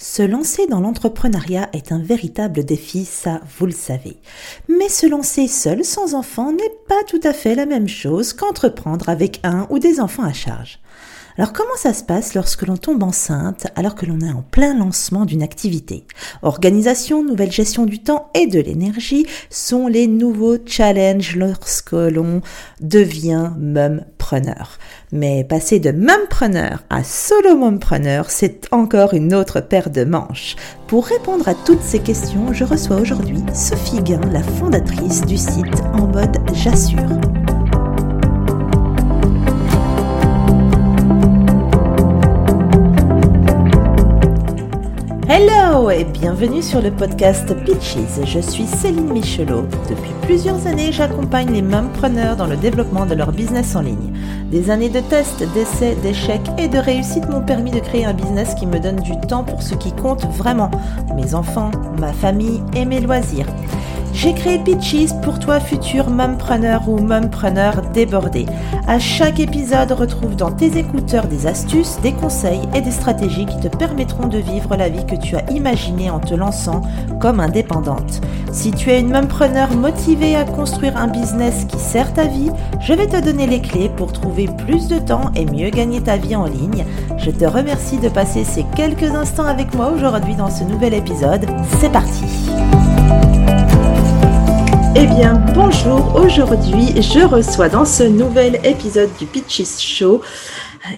Se lancer dans l'entrepreneuriat est un véritable défi, ça vous le savez. Mais se lancer seul sans enfant n'est pas tout à fait la même chose qu'entreprendre avec un ou des enfants à charge. Alors comment ça se passe lorsque l'on tombe enceinte alors que l'on est en plein lancement d'une activité? Organisation, nouvelle gestion du temps et de l'énergie sont les nouveaux challenges lorsque l'on devient mumpreneur. Mais passer de mumpreneur à solo mumpreneur, c'est encore une autre paire de manches. Pour répondre à toutes ces questions, je reçois aujourd'hui Sophie Guin, la fondatrice du site En mode J'assure. Hello et bienvenue sur le podcast Pitches. Je suis Céline Michelot. Depuis plusieurs années, j'accompagne les mumpreneurs dans le développement de leur business en ligne. Des années de tests, d'essais, d'échecs et de réussites m'ont permis de créer un business qui me donne du temps pour ce qui compte vraiment, mes enfants, ma famille et mes loisirs. J'ai créé Pitches pour toi futur mumpreneur ou mumpreneur débordé. À chaque épisode, retrouve dans tes écouteurs des astuces, des conseils et des stratégies qui te permettront de vivre la vie que tu as imaginée en te lançant comme indépendante. Si tu es une mumpreneur motivée à construire un business qui sert ta vie, je vais te donner les clés pour trouver plus de temps et mieux gagner ta vie en ligne. Je te remercie de passer ces quelques instants avec moi aujourd'hui dans ce nouvel épisode. C'est parti! Eh bien, bonjour. Aujourd'hui, je reçois dans ce nouvel épisode du Pitches Show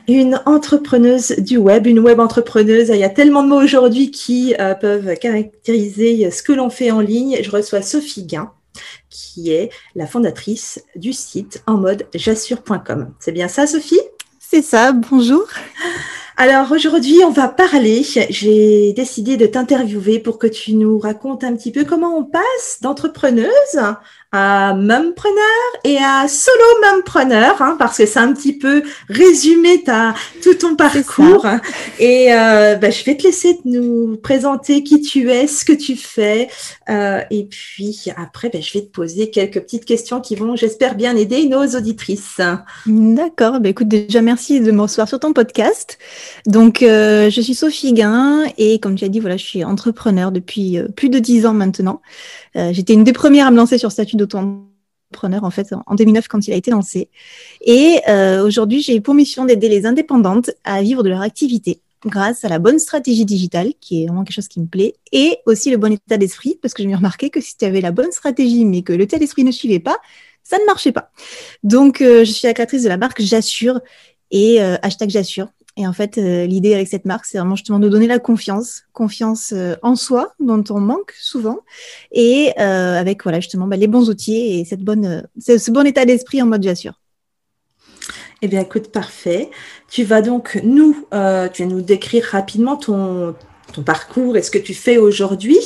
une entrepreneuse du web, une web entrepreneuse. Il y a tellement de mots aujourd'hui qui euh, peuvent caractériser ce que l'on fait en ligne. Je reçois Sophie Guin, qui est la fondatrice du site en mode jassure.com. C'est bien ça, Sophie? C'est ça. Bonjour. Alors aujourd'hui, on va parler. J'ai décidé de t'interviewer pour que tu nous racontes un petit peu comment on passe d'entrepreneuse à mumpreneur et à solo mumpreneur, hein, parce que c'est un petit peu résumé ta, tout ton parcours. Et euh, bah, je vais te laisser nous présenter qui tu es, ce que tu fais, euh, et puis après, bah, je vais te poser quelques petites questions qui vont, j'espère, bien aider nos auditrices. D'accord. Bah, écoute, déjà merci de me recevoir sur ton podcast. Donc, euh, je suis Sophie Guin et comme tu as dit, voilà, je suis entrepreneur depuis euh, plus de dix ans maintenant. Euh, j'étais une des premières à me lancer sur statut d'auto-entrepreneur en fait en 2009 quand il a été lancé. Et euh, aujourd'hui, j'ai pour mission d'aider les indépendantes à vivre de leur activité grâce à la bonne stratégie digitale, qui est vraiment quelque chose qui me plaît, et aussi le bon état d'esprit, parce que je me remarqué que si tu avais la bonne stratégie, mais que l'état d'esprit ne suivait pas, ça ne marchait pas. Donc, euh, je suis la créatrice de la marque J'assure et hashtag J'assure. Et en fait, euh, l'idée avec cette marque, c'est vraiment justement de donner la confiance, confiance euh, en soi, dont on manque souvent, et euh, avec voilà justement bah, les bons outils et cette bonne, ce bon état d'esprit en mode j'assure. Eh bien, écoute, parfait. Tu vas donc nous, tu vas nous décrire rapidement ton, ton parcours et ce que tu fais aujourd'hui.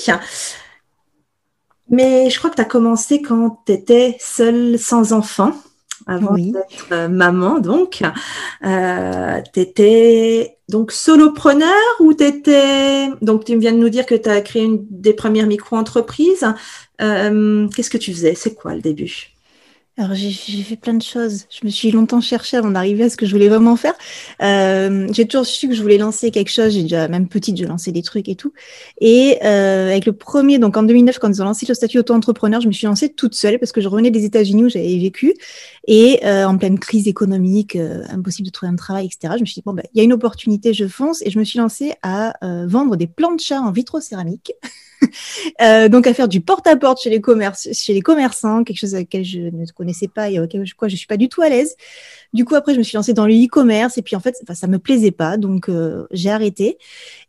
Mais je crois que tu as commencé quand tu étais seule, sans enfant avant d'être euh, maman, donc. Euh, tu étais donc solopreneur ou tu étais. Donc, tu viens de nous dire que tu as créé une des premières micro-entreprises. Euh, qu'est-ce que tu faisais? C'est quoi le début? Alors j'ai fait plein de choses. Je me suis longtemps cherchée avant d'arriver à ce que je voulais vraiment faire. Euh, j'ai toujours su que je voulais lancer quelque chose. J'ai déjà même petite, je lançais des trucs et tout. Et euh, avec le premier, donc en 2009, quand ils ont lancé le statut auto-entrepreneur, je me suis lancée toute seule parce que je revenais des États-Unis où j'avais vécu et euh, en pleine crise économique, euh, impossible de trouver un travail, etc. Je me suis dit bon ben il y a une opportunité, je fonce et je me suis lancée à euh, vendre des plantes de chat en vitrocéramique. Euh, donc à faire du porte-à-porte chez les chez les commerçants, quelque chose avec lequel je ne connaissais pas et auquel je, quoi, je suis pas du tout à l'aise. Du coup après je me suis lancée dans le e-commerce et puis en fait ça me plaisait pas donc euh, j'ai arrêté.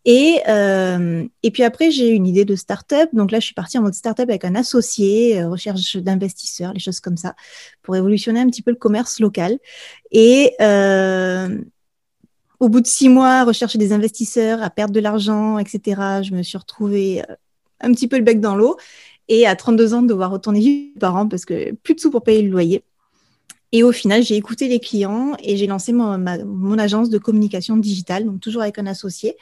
Et euh, et puis après j'ai eu une idée de start-up donc là je suis partie en mode start-up avec un associé, recherche d'investisseurs, les choses comme ça pour révolutionner un petit peu le commerce local et au bout de six mois, rechercher des investisseurs, à perdre de l'argent, etc., je me suis retrouvée un petit peu le bec dans l'eau. Et à 32 ans, de devoir retourner vivre mes parents parce que plus de sous pour payer le loyer. Et au final, j'ai écouté les clients et j'ai lancé mon, agence de communication digitale, donc toujours avec un associé.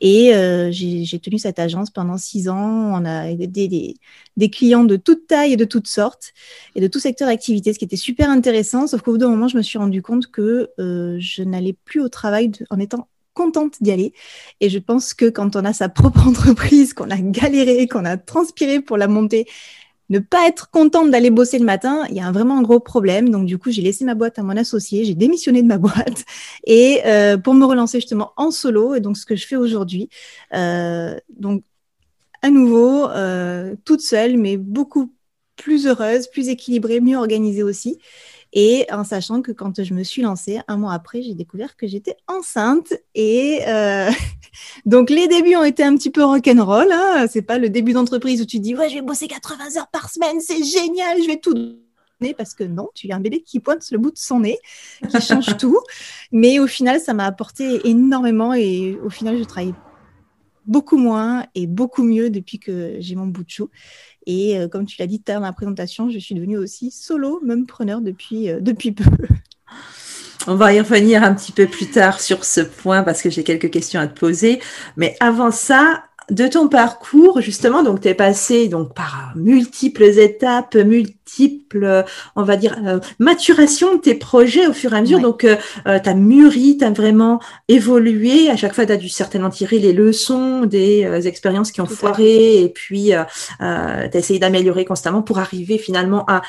Et euh, j'ai tenu cette agence pendant six ans. On a des, des, clients de toute taille et de toutes sortes et de tout secteur d'activité, ce qui était super intéressant. Sauf qu'au bout d'un moment, je me suis rendu compte que euh, je n'allais plus au travail en étant contente d'y aller. Et je pense que quand on a sa propre entreprise, qu'on a galéré, qu'on a transpiré pour la monter, ne pas être contente d'aller bosser le matin, il y a vraiment un gros problème. Donc du coup, j'ai laissé ma boîte à mon associé, j'ai démissionné de ma boîte et euh, pour me relancer justement en solo. Et donc ce que je fais aujourd'hui, euh, donc à nouveau euh, toute seule, mais beaucoup plus heureuse, plus équilibrée, mieux organisée aussi. Et en sachant que quand je me suis lancée, un mois après, j'ai découvert que j'étais enceinte. Et euh, donc, les débuts ont été un petit peu rock'n'roll. Hein. C'est pas le début d'entreprise où tu dis, ouais, je vais bosser 80 heures par semaine, c'est génial, je vais tout donner. Parce que non, tu as un bébé qui pointe le bout de son nez, qui change tout. Mais au final, ça m'a apporté énormément. Et au final, je travaille beaucoup moins et beaucoup mieux depuis que j'ai mon bout de chou. Et euh, comme tu l'as dit tout à l'heure dans la présentation, je suis devenue aussi solo, même preneur depuis, euh, depuis peu. On va y revenir un petit peu plus tard sur ce point parce que j'ai quelques questions à te poser. Mais avant ça, de ton parcours, justement, donc tu es passé donc par multiples étapes, multiples, on va dire, euh, maturation de tes projets au fur et à mesure. Donc, euh, euh tu as mûri, tu as vraiment évolué. À chaque fois, tu as dû certainement tirer les leçons des euh, expériences qui ont foiré et puis tu as essayé d'améliorer constamment pour arriver finalement à,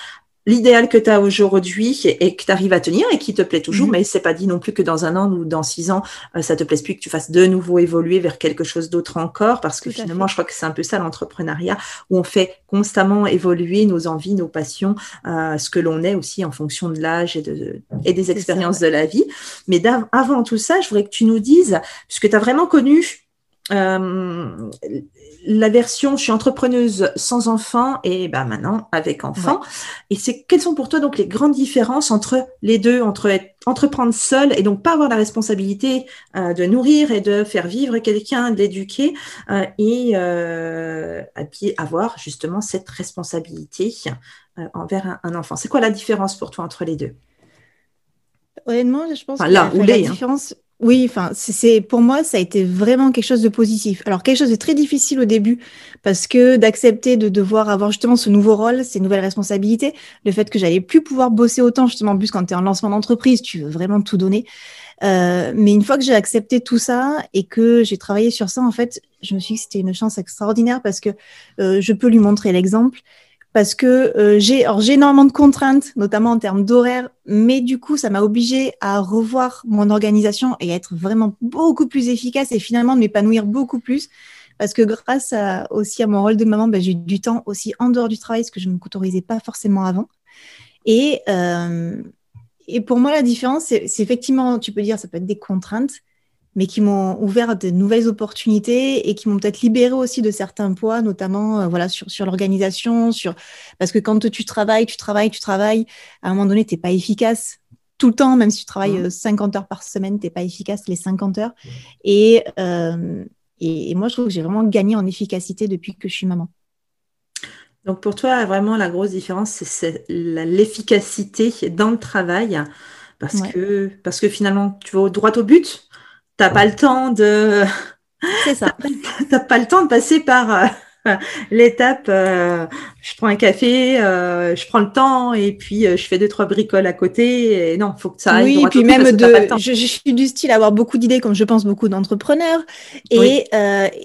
l'idéal que tu as aujourd'hui et que tu arrives à tenir et qui te plaît toujours, mhm. mais c'est pas dit non plus que dans un an ou dans six ans, euh, ça te plaise plus que tu fasses de nouveau évoluer vers quelque chose d'autre encore, parce que finalement, je crois que c'est un peu ça l'entrepreneuriat, où on fait constamment évoluer nos envies, nos passions, euh, ce que l'on est aussi en fonction de l'âge et, de, et des expériences de la vie. Mais avant tout ça, je voudrais que tu nous dises, puisque tu as vraiment connu euh, la version je suis entrepreneuse sans enfant et ben maintenant avec enfant. Et c'est quelles sont pour toi donc les grandes différences entre les deux, entre entreprendre seul et donc pas avoir la responsabilité euh, de nourrir et de faire vivre quelqu'un, d'éduquer euh, et, puis avoir justement cette responsabilité envers un, enfant? C'est quoi la différence pour toi entre les deux? Honnêtement, je pense que la, hein. différence. Oui, enfin, c'est pour moi, ça a été vraiment quelque chose de positif. Alors, quelque chose de très difficile au début, parce que d'accepter de devoir avoir justement ce nouveau rôle, ces nouvelles responsabilités, le fait que j'allais plus pouvoir bosser autant, justement, en plus quand tu en lancement d'entreprise, tu veux vraiment tout donner. Euh, mais une fois que j'ai accepté tout ça et que j'ai travaillé sur ça, en fait, je me suis dit que c'était une chance extraordinaire parce que euh, je peux lui montrer l'exemple parce que euh, j'ai énormément de contraintes, notamment en termes d'horaire, mais du coup, ça m'a obligé à revoir mon organisation et à être vraiment beaucoup plus efficace et finalement de m'épanouir beaucoup plus. Parce que grâce aussi à mon rôle de maman, ben, j'ai eu du temps aussi en dehors du travail, ce que je ne m'autorisais pas forcément avant. Et, euh, et pour moi, la différence, c'est effectivement, tu peux dire, ça peut être des contraintes, mais qui m'ont ouvert de nouvelles opportunités et qui m'ont peut-être libéré aussi de certains poids, notamment euh, voilà sur, sur l'organisation, sur parce que quand tu travailles, tu travailles, tu travailles, à un moment donné, tu n'es pas efficace tout le temps, même si tu travailles 50 mmh. euh, heures par semaine, tu n'es pas efficace les 50 heures. Et, euh, et, et, moi, je trouve que j'ai vraiment gagné en efficacité depuis que je suis maman. Donc pour toi, vraiment, la grosse différence, c'est l'efficacité dans le travail. Parce, que, parce que finalement, tu vas droit au but, t'as pas le temps de. C'est ça. T'as pas le temps de passer par euh, l'étape. Euh, je prends un café, euh, je prends le temps et puis je fais deux trois bricoles à côté. Et non, faut que ça aille. Oui, et puis même de. Je, je, suis du style à avoir beaucoup d'idées, comme je pense beaucoup d'entrepreneurs. Et,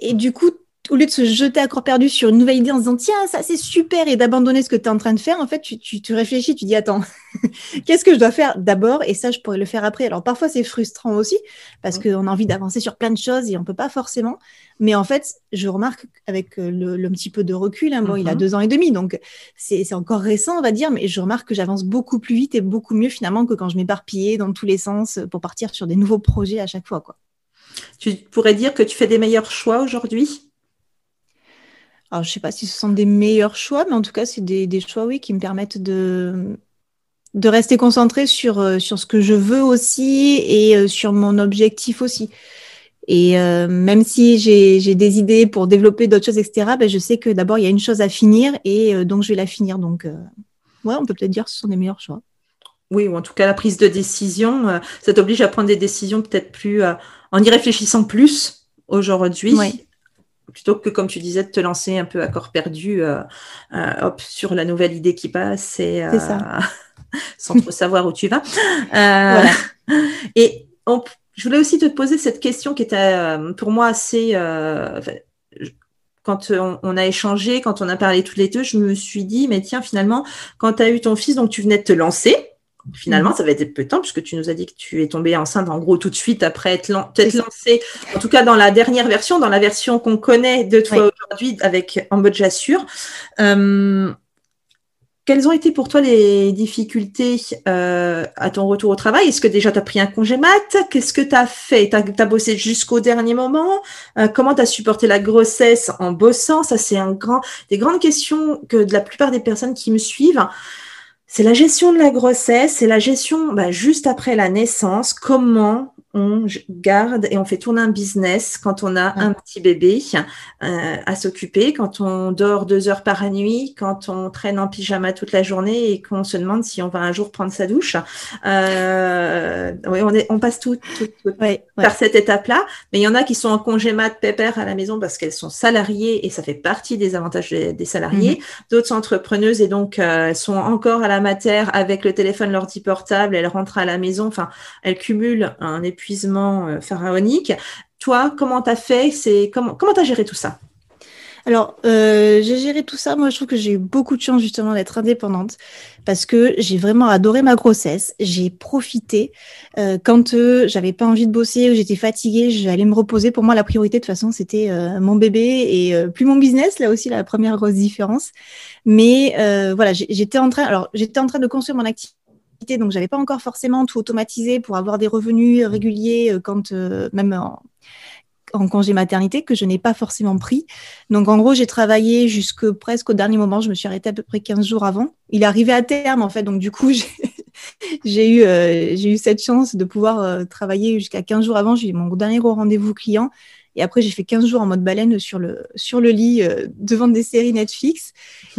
et du coup, au lieu de se jeter à corps perdu sur une nouvelle idée en se disant tiens ça c'est super et d'abandonner ce que tu es en train de faire en fait tu, tu, tu réfléchis tu dis attends qu'est-ce que je dois faire d'abord? Et ça je pourrais le faire après. Alors parfois c'est frustrant aussi parce qu'on a envie d'avancer sur plein de choses et on peut pas forcément. Mais en fait je remarque avec euh, le, petit peu de recul hein, bon il a mm-hmm. deux ans et demi donc c'est encore récent on va dire mais je remarque que j'avance beaucoup plus vite et beaucoup mieux finalement que quand je m'éparpillais dans tous les sens pour partir sur des nouveaux projets à chaque fois quoi. Tu pourrais dire que tu fais des meilleurs choix aujourd'hui? Alors, je ne sais pas si ce sont des meilleurs choix, mais en tout cas, c'est des, choix, oui, qui me permettent de, de rester concentré sur, euh, sur ce que je veux aussi et euh, sur mon objectif aussi. Et euh, même si j'ai des idées pour développer d'autres choses, etc., ben, je sais que d'abord, il y a une chose à finir et donc je vais la finir. Donc, ouais, on peut peut-être dire que ce sont des meilleurs choix. Oui, ou en tout cas, la prise de décision, ça t'oblige à prendre des décisions peut-être plus en y réfléchissant plus aujourd'hui. Oui plutôt que, comme tu disais, de te lancer un peu à corps perdu euh, euh, hop, sur la nouvelle idée qui passe et euh, sans trop savoir où tu vas. Et je voulais aussi te poser cette question qui était pour moi assez quand on, a échangé, quand on a parlé tous les deux, je me suis dit, mais tiens, finalement, quand tu as eu ton fils, donc tu venais de te lancer, Finalement, ça va être peu de temps puisque tu nous as dit que tu es tombée enceinte en gros tout de suite après être, lancée, en tout cas dans la dernière version, dans la version qu'on connaît de toi aujourd'hui avec En mode j'assure. Euh, quelles ont été pour toi les difficultés euh, à ton retour au travail? Est-ce que déjà tu as pris un congé mat? Qu'est-ce que tu as fait? Tu as, bossé jusqu'au dernier moment? Euh, Comment tu as supporté la grossesse en bossant? Ça, c'est un grand, des grandes questions que de la plupart des personnes qui me suivent c'est la gestion de la grossesse, c'est la gestion bah, juste après la naissance, comment on garde et on fait tourner un business quand on a un petit bébé euh, à s'occuper, quand on dort deux heures par nuit, quand on traîne en pyjama toute la journée et qu'on se demande si on va un jour prendre sa douche. Euh, oui, on, est, on passe tout, par cette étape-là. Mais il y en a qui sont en congé mat pépère à la maison parce qu'elles sont salariées et ça fait partie des avantages des, salariés. Mhm. D'autres sont entrepreneuses et donc euh, elles sont encore à la avec le téléphone, l'ordi portable. Elles rentrent à la maison. Enfin, elles cumulent un épuisement euh, pharaonique. Toi, comment tu as fait? C'est comment comment as géré tout ça? Alors, euh, j'ai géré tout ça. Moi, je trouve que j'ai eu beaucoup de chance justement d'être indépendante parce que j'ai vraiment adoré ma grossesse. J'ai profité euh, quand euh, j'avais pas envie de bosser ou j'étais fatiguée, j'allais me reposer. Pour moi, la priorité de toute façon, c'était mon bébé et plus mon business. Là aussi, la première grosse différence. Mais voilà, j'étais en train. Alors, j'étais en train de construire mon activité donc j'avais pas encore forcément tout automatisé pour avoir des revenus réguliers euh, quand euh, même en, congé maternité que je n'ai pas forcément pris. Donc en gros, j'ai travaillé jusque presque au dernier moment. Je me suis arrêtée à peu près 15 jours avant. Il est arrivé à terme en fait, donc du coup j'ai eu euh, j'ai eu cette chance de pouvoir travailler jusqu'à 15 jours avant. J'ai eu mon dernier rendez-vous client. Et après, j'ai fait 15 jours en mode baleine sur le, sur le lit devant des séries Netflix.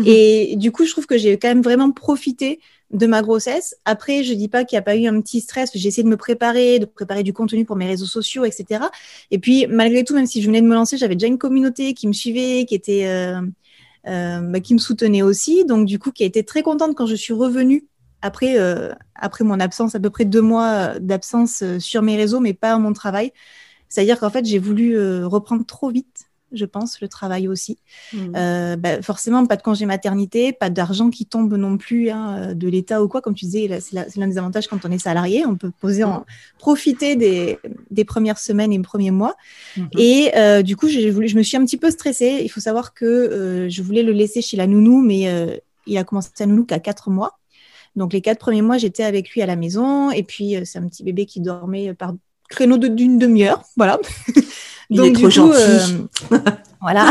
Et du coup, je trouve que j'ai quand même vraiment profité de ma grossesse. Après, je dis pas qu'il n'y a pas eu un petit stress. J'ai essayé de me préparer, de préparer du contenu pour mes réseaux sociaux, etc. Et puis, malgré tout, même si je venais de me lancer, j'avais déjà une communauté qui me suivait, qui était, euh, euh, bah, qui me soutenait aussi. Donc, du coup, qui a été très contente quand je suis revenue après, euh, après mon absence, à peu près deux mois d'absence sur mes réseaux, mais pas mon travail. C'est-à-dire qu'en fait, j'ai voulu reprendre trop vite je pense, le travail aussi. Mmh. Euh, bah, forcément, pas de congé maternité, pas d'argent qui tombe non plus hein, de l'État ou quoi. Comme tu disais, c'est l'un des avantages quand on est salarié. On peut poser en, mmh. profiter des, premières semaines et premiers mois. Mmh. Et euh, du coup, voulu, je me suis un petit peu stressée. Il faut savoir que euh, je voulais le laisser chez la nounou, mais il a commencé à nounou qu'à quatre mois. Donc les quatre premiers mois, j'étais avec lui à la maison. Et puis, c'est un petit bébé qui dormait par créneau d'une demi-heure. Voilà. Il Donc, est trop gentil. Euh, voilà.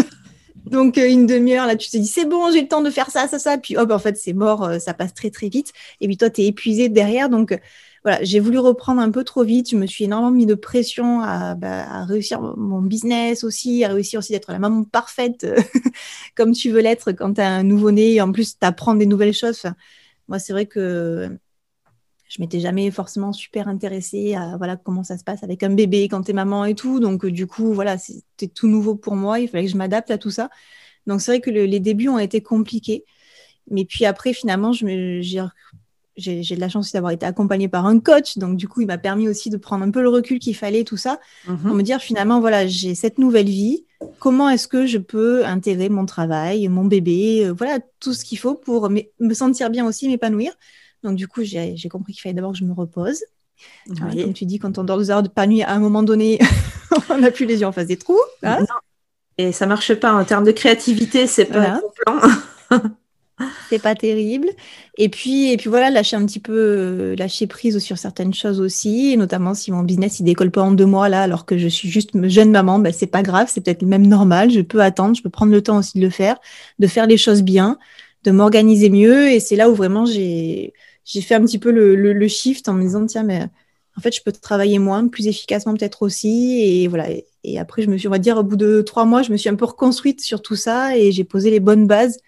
Donc euh, une demi-heure, là, tu te dis c'est bon, j'ai le temps de faire ça, ça, ça. Puis hop, en fait, c'est mort, euh, ça passe très très vite. Et puis toi, tu es épuisé derrière. Donc voilà, j'ai voulu reprendre un peu trop vite. Je me suis énormément mis de pression à, bah, réussir mon business aussi, à réussir aussi d'être la maman parfaite comme tu veux l'être quand tu as un nouveau-né. En plus, tu apprends des nouvelles choses. moi, c'est vrai que je m'étais jamais forcément super intéressée à voilà comment ça se passe avec un bébé quand tu es maman et tout. Donc euh, du coup, voilà, c'était tout nouveau pour moi. Il fallait que je m'adapte à tout ça. Donc c'est vrai que les débuts ont été compliqués. Mais puis après, finalement, j'ai j'ai de la chance d'avoir été accompagnée par un coach. Donc, du coup, il m'a permis aussi de prendre un peu le recul qu'il fallait, tout ça, pour mhm. me dire finalement, voilà, j'ai cette nouvelle vie. Comment est-ce que je peux intégrer mon travail, mon bébé, euh, voilà, tout ce qu'il faut pour me sentir bien aussi, m'épanouir? Donc, du coup, j'ai compris qu'il fallait d'abord que je me repose. Comme tu dis, quand on dort deux heures de pas nuit, à un moment donné, on n'a plus les yeux en face des trous. Hein. Et ça marche pas en termes de créativité, c'est pas un plan. c'est pas terrible. Et puis, et puis voilà, lâcher un petit peu, lâcher prise sur certaines choses aussi, et notamment si mon business il décolle pas en deux mois là, alors que je suis juste jeune maman, ben, c'est pas grave, c'est peut-être même normal. Je peux attendre, je peux prendre le temps aussi de le faire, de faire les choses bien, de m'organiser mieux. Et c'est là où vraiment j'ai j'ai fait un petit peu le, le, shift en me disant tiens mais en fait je peux travailler moins plus efficacement peut-être aussi. Et voilà. Et, après je me suis on va dire au bout de trois mois je me suis un peu reconstruite sur tout ça et j'ai posé les bonnes bases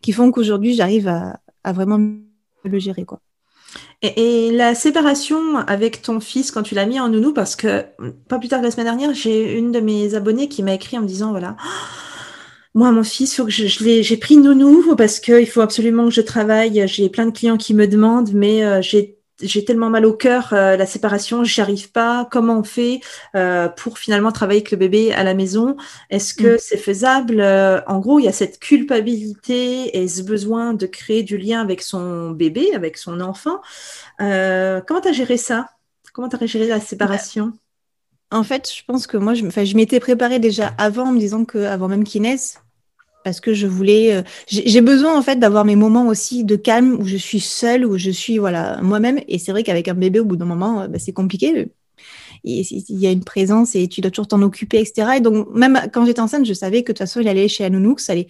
qui font qu'aujourd'hui j'arrive à, à, vraiment le gérer quoi. Et, et, la séparation avec ton fils quand tu l'as mis en nounou parce que pas plus tard que la semaine dernière j'ai une de mes abonnées qui m'a écrit en me disant voilà moi, mon fils, faut que je, j'ai pris nounou parce qu'il faut absolument que je travaille. J'ai plein de clients qui me demandent, mais euh, j'ai j'ai tellement mal au cœur, euh, la séparation, j'y arrive pas. Comment on fait euh, pour finalement travailler avec le bébé à la maison? Est-ce que mm. c'est faisable? Euh, En gros, il y a cette culpabilité et ce besoin de créer du lien avec son bébé, avec son enfant. comment tu as géré ça? Comment tu as géré la séparation? En fait, je pense que moi, je, m'étais préparée déjà avant en me disant qu'avant même qu'il naisse, parce que je voulais. Euh, j'ai besoin en fait d'avoir mes moments aussi de calme où je suis seule, où je suis voilà moi-même. Et c'est vrai qu'avec un bébé, au bout d'un moment, euh, bah, c'est compliqué. Il y a une présence et tu dois toujours t'en occuper, etc. Et donc même quand j'étais enceinte, je savais que de toute façon, il allait chez la nounou, que ça allait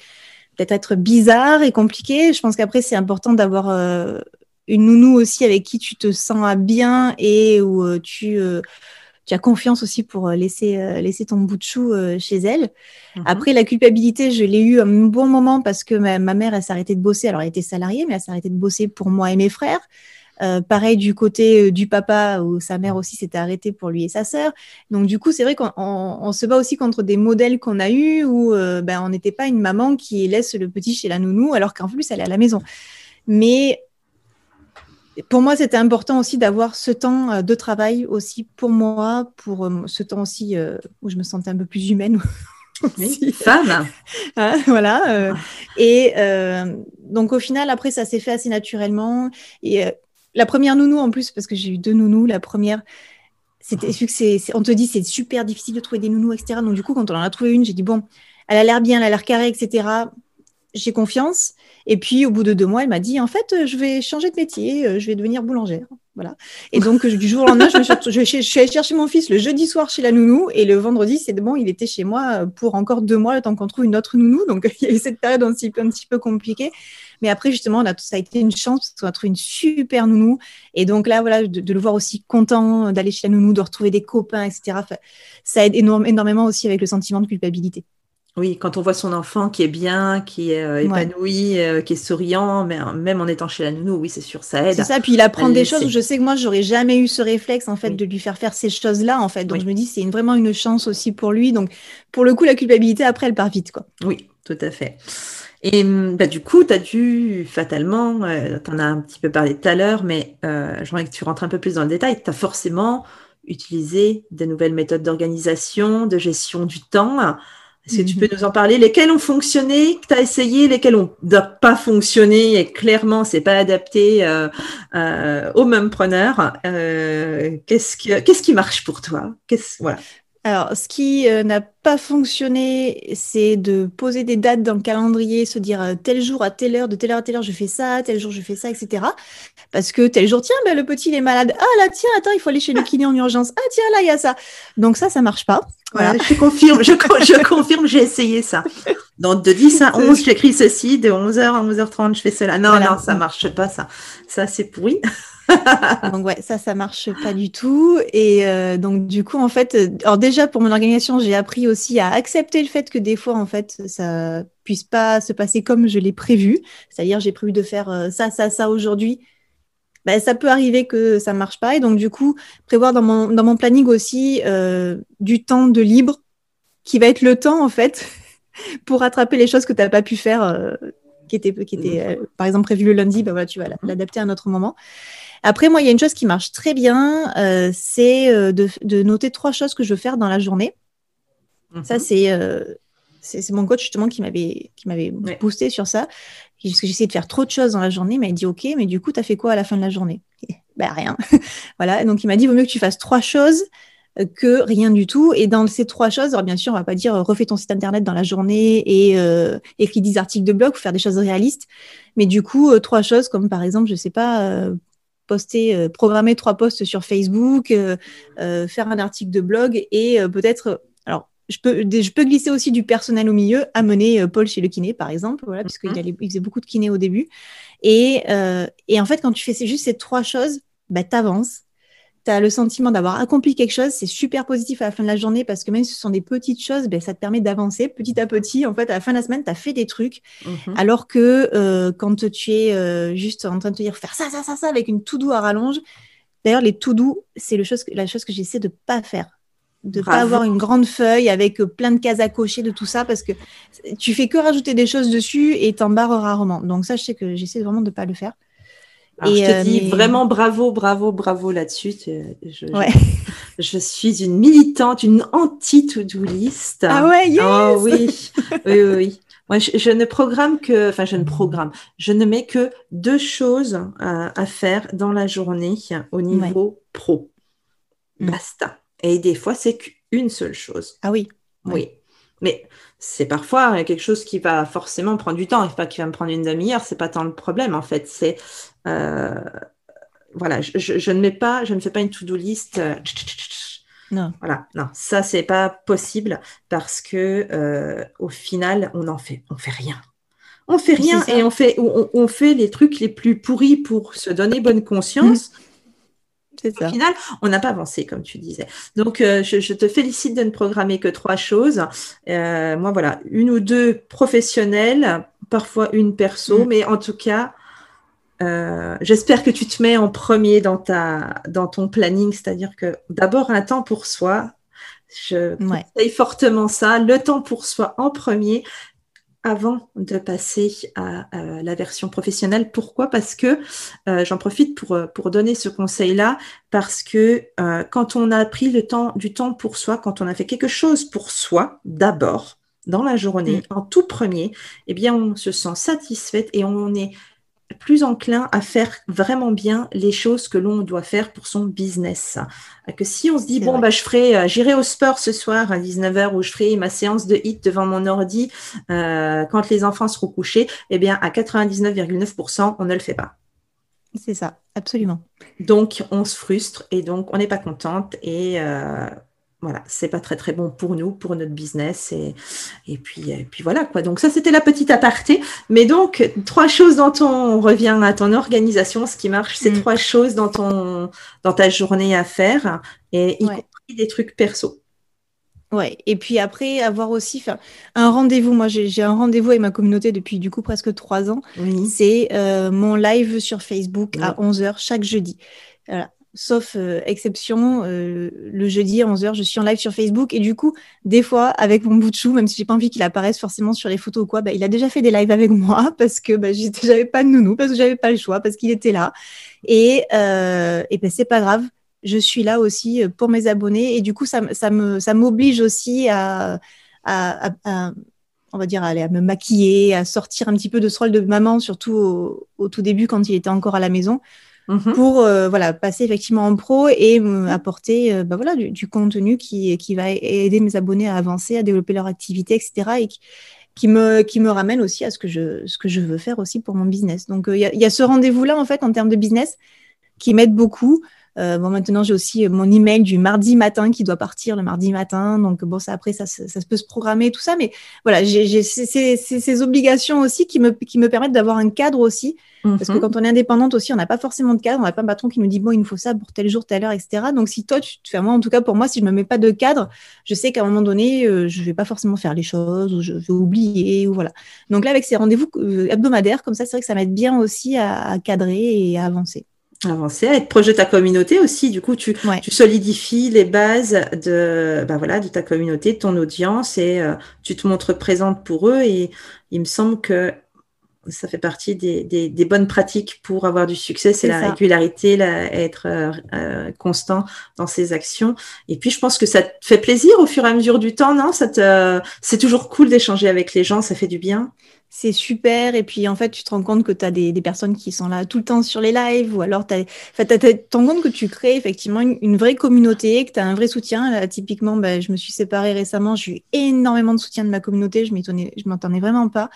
peut-être être bizarre et compliqué. Je pense qu'après, c'est important d'avoir euh, une nounou aussi avec qui tu te sens bien et où tu tu as confiance aussi pour euh, laisser, euh, laisser ton bout de chou euh, chez elle. Mhm. Après, la culpabilité, je l'ai eu un bon moment parce que ma, mère, elle s'arrêtait de bosser. Alors, elle était salariée, mais elle s'arrêtait de bosser pour moi et mes frères. pareil du côté du papa, où sa mère aussi s'était arrêtée pour lui et sa sœur. Donc, du coup, c'est vrai qu'on se bat aussi contre des modèles qu'on a eus où ben, on n'était pas une maman qui laisse le petit chez la nounou, alors qu'en plus, elle est à la maison. Mais pour moi, c'était important aussi d'avoir ce temps euh, de travail aussi pour moi, pour euh, ce temps aussi euh, où je me sentais un peu plus humaine. Oui, femme. Hein, voilà. et donc au final, après, ça s'est fait assez naturellement. Et la première nounou en plus, parce que j'ai eu deux nounous, la première, c'était que c'est, on te dit c'est super difficile de trouver des nounous, etc. Donc du coup, quand on en a trouvé une, j'ai dit bon, elle a l'air bien, elle a l'air carrée, etc. J'ai confiance. Et puis, au bout de deux mois, elle m'a dit, en fait, euh, je vais changer de métier, euh, je vais devenir boulangère. Voilà. Et donc, du jour au lendemain, je, suis allée chercher mon fils le jeudi soir chez la nounou. Et le vendredi, c'est bon, il était chez moi pour encore deux mois, le temps qu'on trouve une autre nounou. Donc, il y a eu cette période un petit un petit peu compliquée. Mais après, justement, ça a été une chance parce qu'on a trouvé une super nounou. Et donc là, voilà, de, le voir aussi content d'aller chez la nounou, de retrouver des copains, etc. Ça aide énormément aussi avec le sentiment de culpabilité. Oui, quand on voit son enfant qui est bien, qui est euh, épanoui, euh, qui est souriant, mais euh, même en étant chez la nounou, oui, c'est sûr, ça aide. C'est ça, puis il apprend des choses où je sais que moi, j'aurais jamais eu ce réflexe, en fait, de lui faire faire ces choses-là, en fait. Donc, je me dis, c'est vraiment une chance aussi pour lui. Donc, pour le coup, la culpabilité, après, elle part vite, quoi. Oui, tout à fait. Et hum, bah, du coup, tu as dû fatalement, tu en as un petit peu parlé tout à l'heure, mais j'aimerais que tu rentres un peu plus dans le détail. Tu as forcément utilisé des nouvelles méthodes d'organisation, de gestion du temps. Est-ce que tu peux nous en parler? Lesquels ont fonctionné, que tu as essayé, lesquels n'ont pas fonctionné et clairement, c'est pas adapté euh, euh, au même preneur euh, Qu'est-ce qui, qu'est-ce qui marche pour toi? Voilà. Alors, ce qui euh, n'a pas fonctionné, c'est de poser des dates dans le calendrier, se dire euh, tel jour à telle heure, de telle heure à telle heure, je fais ça, tel jour je fais ça, etc. Parce que tel jour, tiens, ben, le petit il est malade. Ah là, tiens, attends, il faut aller chez le kiné en urgence. Ah tiens, là, il y a ça. Donc ça, ça marche pas. Voilà. je confirme, je, je confirme, j'ai essayé ça. Donc de 10 à 11, j'écris ceci, de 11h à 11h30, je fais cela. Non, non, ça marche pas, ça. Ça, c'est pourri. donc ouais, ça, ça marche pas du tout. Et euh, donc du coup, en fait, euh, alors déjà pour mon organisation, j'ai appris aussi à accepter le fait que des fois, en fait, ça puisse pas se passer comme je l'ai prévu. C'est-à-dire, j'ai prévu de faire euh, ça, ça, ça aujourd'hui. Ben, ça peut arriver que ça marche pas. Et donc du coup, prévoir dans mon, dans mon planning aussi du temps de libre qui va être le temps, en fait, pour rattraper les choses que tu n'as pas pu faire. qui étaient, qui était, par exemple prévu le lundi, ben voilà, tu vas l'adapter à un autre moment. Après, moi, il y a une chose qui marche très bien, euh, c'est euh, de, noter trois choses que je veux faire dans la journée. Ça, mhm. euh, c'est mon coach justement qui m'avait qui m'avait boosté sur ça. Parce que j'essayais de faire trop de choses dans la journée, mais il dit OK, mais du coup, tu as fait quoi à la fin de la journée? Ben rien. voilà. Donc il m'a dit vaut mieux que tu fasses trois choses que rien du tout. Et dans ces trois choses, alors bien sûr, on va pas dire refais ton site internet dans la journée et écris 10 articles de blog ou faire des choses réalistes. Mais du coup, trois choses comme par exemple, je sais pas, poster, euh, programmer trois posts sur Facebook, euh, euh, faire un article de blog et peut-être, alors je peux, je peux glisser aussi du personnel au milieu, amener Paul chez le kiné par exemple, voilà, puisqu'il mhm. il faisait beaucoup de kiné au début. Et, et en fait, quand tu fais juste ces trois choses, bah, tu avances, le sentiment d'avoir accompli quelque chose, c'est super positif à la fin de la journée parce que même si ce sont des petites choses, ben, ça te permet d'avancer petit à petit. En fait, à la fin de la semaine, tu as fait des trucs. Mhm. Alors que euh, quand tu es euh, juste en train de te dire faire ça, ça, ça, ça avec une tout doux à rallonge, d'ailleurs, les tout doux, c'est le chose, la chose que j'essaie de pas faire de ne pas avoir une grande feuille avec plein de cases à cocher de tout ça parce que tu fais que rajouter des choses dessus et t'en barres rarement. Donc ça, je sais que j'essaie vraiment de pas le faire. Alors, je te dis vraiment bravo, bravo, bravo là-dessus. Je, je, suis une militante, une anti-to-do list. Ah ouais, yes oh, oui, oui, oui. Moi, je, ne programme que, enfin, je ne programme, je ne mets que deux choses à, faire dans la journée au niveau pro. Mm. Basta. Et des fois, c'est qu'une seule chose. Ah oui. Oui. Mais c'est parfois quelque chose qui va forcément prendre du temps, et pas qui va me prendre une demi-heure, c'est pas tant le problème en fait. C'est euh, voilà, je, ne mets pas, je ne fais pas une to-do list. Euh, non. Voilà, non, ça c'est pas possible parce que euh, au final, on en fait, on fait rien. On fait rien et on fait, on, fait les trucs les plus pourris pour se donner bonne conscience. Au final, on n'a pas avancé, comme tu disais. Donc, euh, je, te félicite de ne programmer que trois choses. Euh, moi, voilà, une ou deux professionnelles, parfois une perso, mm. mais en tout cas, euh, j'espère que tu te mets en premier dans, ta, dans ton planning, c'est-à-dire que d'abord un temps pour soi. Je conseille fortement ça, le temps pour soi en premier, avant de passer à, la version professionnelle. Pourquoi? Parce que euh, j'en profite pour, euh, pour donner ce conseil-là, parce que euh, quand on a pris le temps, du temps pour soi, quand on a fait quelque chose pour soi, d'abord, dans la journée, mm. en tout premier, eh bien, on se sent satisfaite et on est plus enclin à faire vraiment bien les choses que l'on doit faire pour son business. Que si on se dit, bon, bah, je ferai, euh, j'irai au sport ce soir à 19h ou je ferai ma séance de hit devant mon ordi euh, quand les enfants seront couchés, eh bien, à 99,9%, on ne le fait pas. C'est ça, absolument. Donc, on se frustre et donc, on n'est pas contente et euh, voilà, c'est pas très très bon pour nous, pour notre business et, et puis et puis voilà quoi. Donc ça c'était la petite aparté. Mais donc trois choses dans ton on revient à ton organisation, ce qui marche, c'est mm. trois choses dans ton dans ta journée à faire et y compris des trucs perso. Ouais, et puis après, avoir aussi un rendez-vous. Moi, j'ai un rendez-vous avec ma communauté depuis du coup presque trois ans. C'est euh, mon live sur Facebook à 11h chaque jeudi. Voilà sauf euh, exception, euh, le jeudi à 11h, je suis en live sur Facebook. Et du coup, des fois, avec mon bout de chou, même si j'ai pas envie qu'il apparaisse forcément sur les photos ou quoi, bah, il a déjà fait des lives avec moi parce que bah, j'avais pas de nounou, parce que j'avais pas le choix, parce qu'il était là. Et, euh, et ben, c'est pas grave. Je suis là aussi euh, pour mes abonnés. Et du coup, ça, ça me, ça m'oblige aussi à, à, on va dire, aller, à me maquiller, à sortir un petit peu de ce rôle de maman, surtout au tout début quand il était encore à la maison Mhm. pour euh, voilà, passer effectivement en pro et apporter euh, bah, voilà, du, contenu qui, va aider mes abonnés à avancer, à développer leur activité, etc. Et qui, me, qui me ramène aussi à ce que, je, veux faire aussi pour mon business. Donc, euh, il y, a ce rendez-vous-là, en fait, en termes de business, qui m'aide beaucoup. Bon, maintenant, j'ai aussi mon email du mardi matin qui doit partir le mardi matin. Donc, bon, ça, après, ça, ça, peut se programmer, tout ça. Mais voilà, j'ai ces, obligations aussi qui me, qui me permettent d'avoir un cadre aussi parce que mhm. quand on est indépendante aussi, on n'a pas forcément de cadre. On n'a pas un patron qui nous dit, bon, il nous faut ça pour tel jour, telle heure, etc. Donc, si toi, tu te fais, moi, en tout cas, pour moi, si je ne me mets pas de cadre, je sais qu'à un moment donné, euh, je ne vais pas forcément faire les choses ou je vais oublier ou voilà. Donc là, avec ces rendez-vous euh, hebdomadaires, comme ça, c'est vrai que ça m'aide bien aussi à, cadrer et à avancer avancer, à être proche de ta communauté aussi. Du coup, tu, tu solidifies les bases de, bah voilà, de ta communauté, de ton audience et euh, tu te montres présente pour eux. Et il me semble que ça fait partie des, bonnes pratiques pour avoir du succès, c'est la régularité, être euh, euh, constant dans ses actions. Et puis, je pense que ça te fait plaisir au fur et à mesure du temps, non? Ça c'est toujours cool d'échanger avec les gens, ça fait du bien. C'est super. Et puis, en fait, tu te rends compte que tu as des, personnes qui sont là tout le temps sur les lives, ou alors tu te rends compte que tu crées effectivement une, vraie communauté, que tu as un vrai soutien. typiquement, bah, je me suis séparée récemment, j'ai eu énormément de soutien de ma communauté, je ne m'attendais vraiment pas.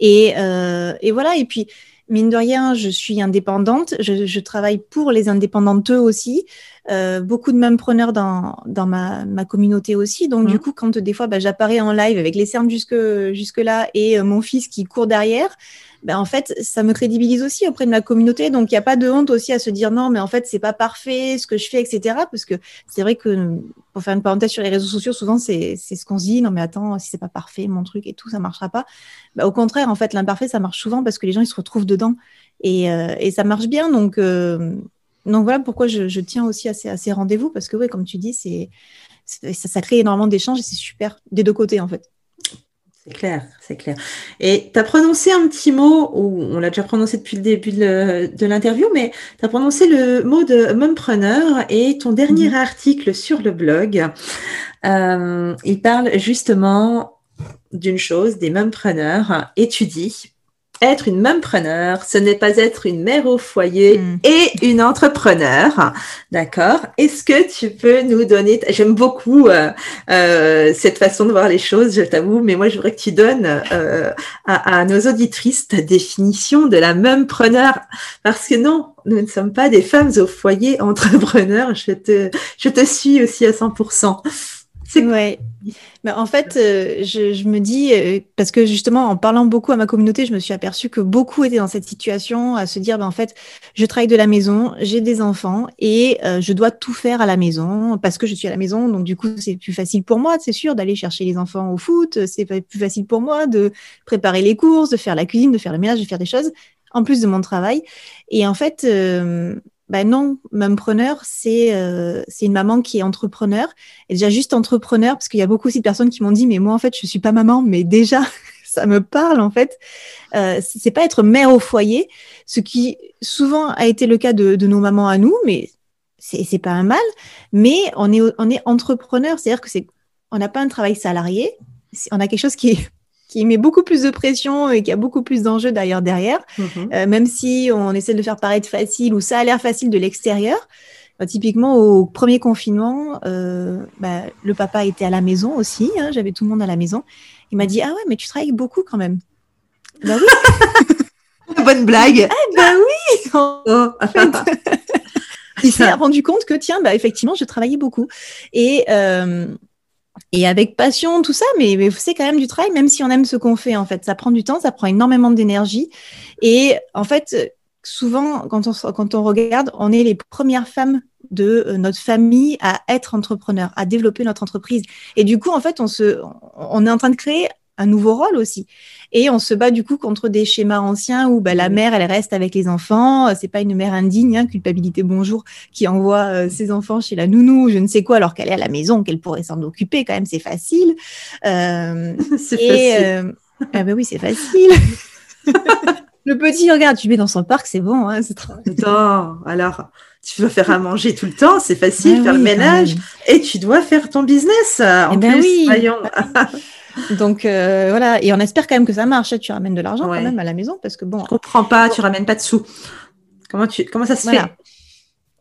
Et, euh, et voilà, et puis mine de rien, je suis indépendante, je, je travaille pour les indépendantes aussi, euh, beaucoup de même preneurs dans, dans ma, ma, communauté aussi. Donc, du mmh. coup, quand des fois, bah, j'apparais en live avec les cernes jusque, jusque là et euh, mon fils qui court derrière, ben, en fait, ça me crédibilise aussi auprès de ma communauté. Donc, il n'y a pas de honte aussi à se dire non, mais en fait, c'est pas parfait ce que je fais, etc. Parce que c'est vrai que, pour faire une parenthèse sur les réseaux sociaux, souvent, c'est ce qu'on se dit non, mais attends, si c'est pas parfait, mon truc et tout, ça marchera pas. Ben, au contraire, en fait, l'imparfait, ça marche souvent parce que les gens, ils se retrouvent dedans et, euh, et ça marche bien. Donc, euh, donc voilà pourquoi je, je, tiens aussi à ces, ces rendez-vous parce que, oui, comme tu dis, c'est ça, ça crée énormément d'échanges et c'est super des deux côtés, en fait. C'est clair, c'est clair. Et tu as prononcé un petit mot, ou on l'a déjà prononcé depuis le début de l'interview, mais tu as prononcé le mot de mompreneur et ton dernier mhm. article sur le blog, euh, il parle justement d'une chose, des mompreneurs, et tu dis, être une preneur, ce n'est pas être une mère au foyer hmm. et une entrepreneur. D'accord? Est-ce que tu peux nous donner, j'aime beaucoup euh, euh, cette façon de voir les choses, je t'avoue, mais moi je voudrais que tu donnes euh, à, nos auditrices ta définition de la preneur, parce que non, nous ne sommes pas des femmes au foyer entrepreneurs, je te, je te suis aussi à 100%. Ouais. Mais en fait, euh, je, me dis, euh, parce que justement, en parlant beaucoup à ma communauté, je me suis aperçue que beaucoup étaient dans cette situation, à se dire, ben, en fait, je travaille de la maison, j'ai des enfants et euh, je dois tout faire à la maison parce que je suis à la maison. Donc, du coup, c'est plus facile pour moi, c'est sûr, d'aller chercher les enfants au foot. C'est plus facile pour moi de préparer les courses, de faire la cuisine, de faire le ménage, de faire des choses en plus de mon travail. Et en fait, ben non, preneur, c'est euh, c'est une maman qui est entrepreneur. Et déjà juste entrepreneur, parce qu'il y a beaucoup aussi de personnes qui m'ont dit, mais moi en fait, je suis pas maman, mais déjà, ça me parle en fait. Euh, c'est pas être mère au foyer, ce qui souvent a été le cas de, nos mamans à nous, mais c'est pas un mal. Mais on est on est entrepreneur, c'est-à-dire que c'est on n'a pas un travail salarié, on a quelque chose qui est qui met beaucoup plus de pression et qui a beaucoup plus d'enjeux d'ailleurs derrière, mhm. euh, même si on essaie de le faire paraître facile ou ça a l'air facile de l'extérieur. Bah, typiquement, au premier confinement, euh, bah, le papa était à la maison aussi, hein, j'avais tout le monde à la maison. Il m'a dit Ah ouais, mais tu travailles beaucoup quand même. Bah oui. Bonne blague. Ah bah oui. Oh. il s'est rendu compte que tiens, bah effectivement, je travaillais beaucoup. Et euh, et avec passion, tout ça, mais, c'est quand même du travail, même si on aime ce qu'on fait, en fait. Ça prend du temps, ça prend énormément d'énergie. Et en fait, souvent, quand on, quand on regarde, on est les premières femmes de euh, notre famille à être entrepreneur, à développer notre entreprise. Et du coup, en fait, on, se, on est en train de créer un nouveau rôle aussi. Et on se bat du coup contre des schémas anciens où bah, la mmh. mère, elle reste avec les enfants. C'est pas une mère indigne, hein, culpabilité bonjour, qui envoie euh, ses enfants chez la nounou, je ne sais quoi, alors qu'elle est à la maison, qu'elle pourrait s'en occuper. Quand même, c'est facile. Euh, c'est facile. Euh, ah ben oui, c'est facile. le petit, regarde, tu mets dans son parc, c'est bon. Hein, c'est trop... Attends, alors tu dois faire à manger tout le temps, c'est facile, bah faire le ménage, et tu dois faire ton business. En eh ben plus, oui. voyons. Donc euh, voilà, et on espère quand même que ça marche. Tu ramènes de l'argent quand même à la maison parce que bon. Je comprends pas, tu ramènes pas de sous. Comment tu, comment ça se fait?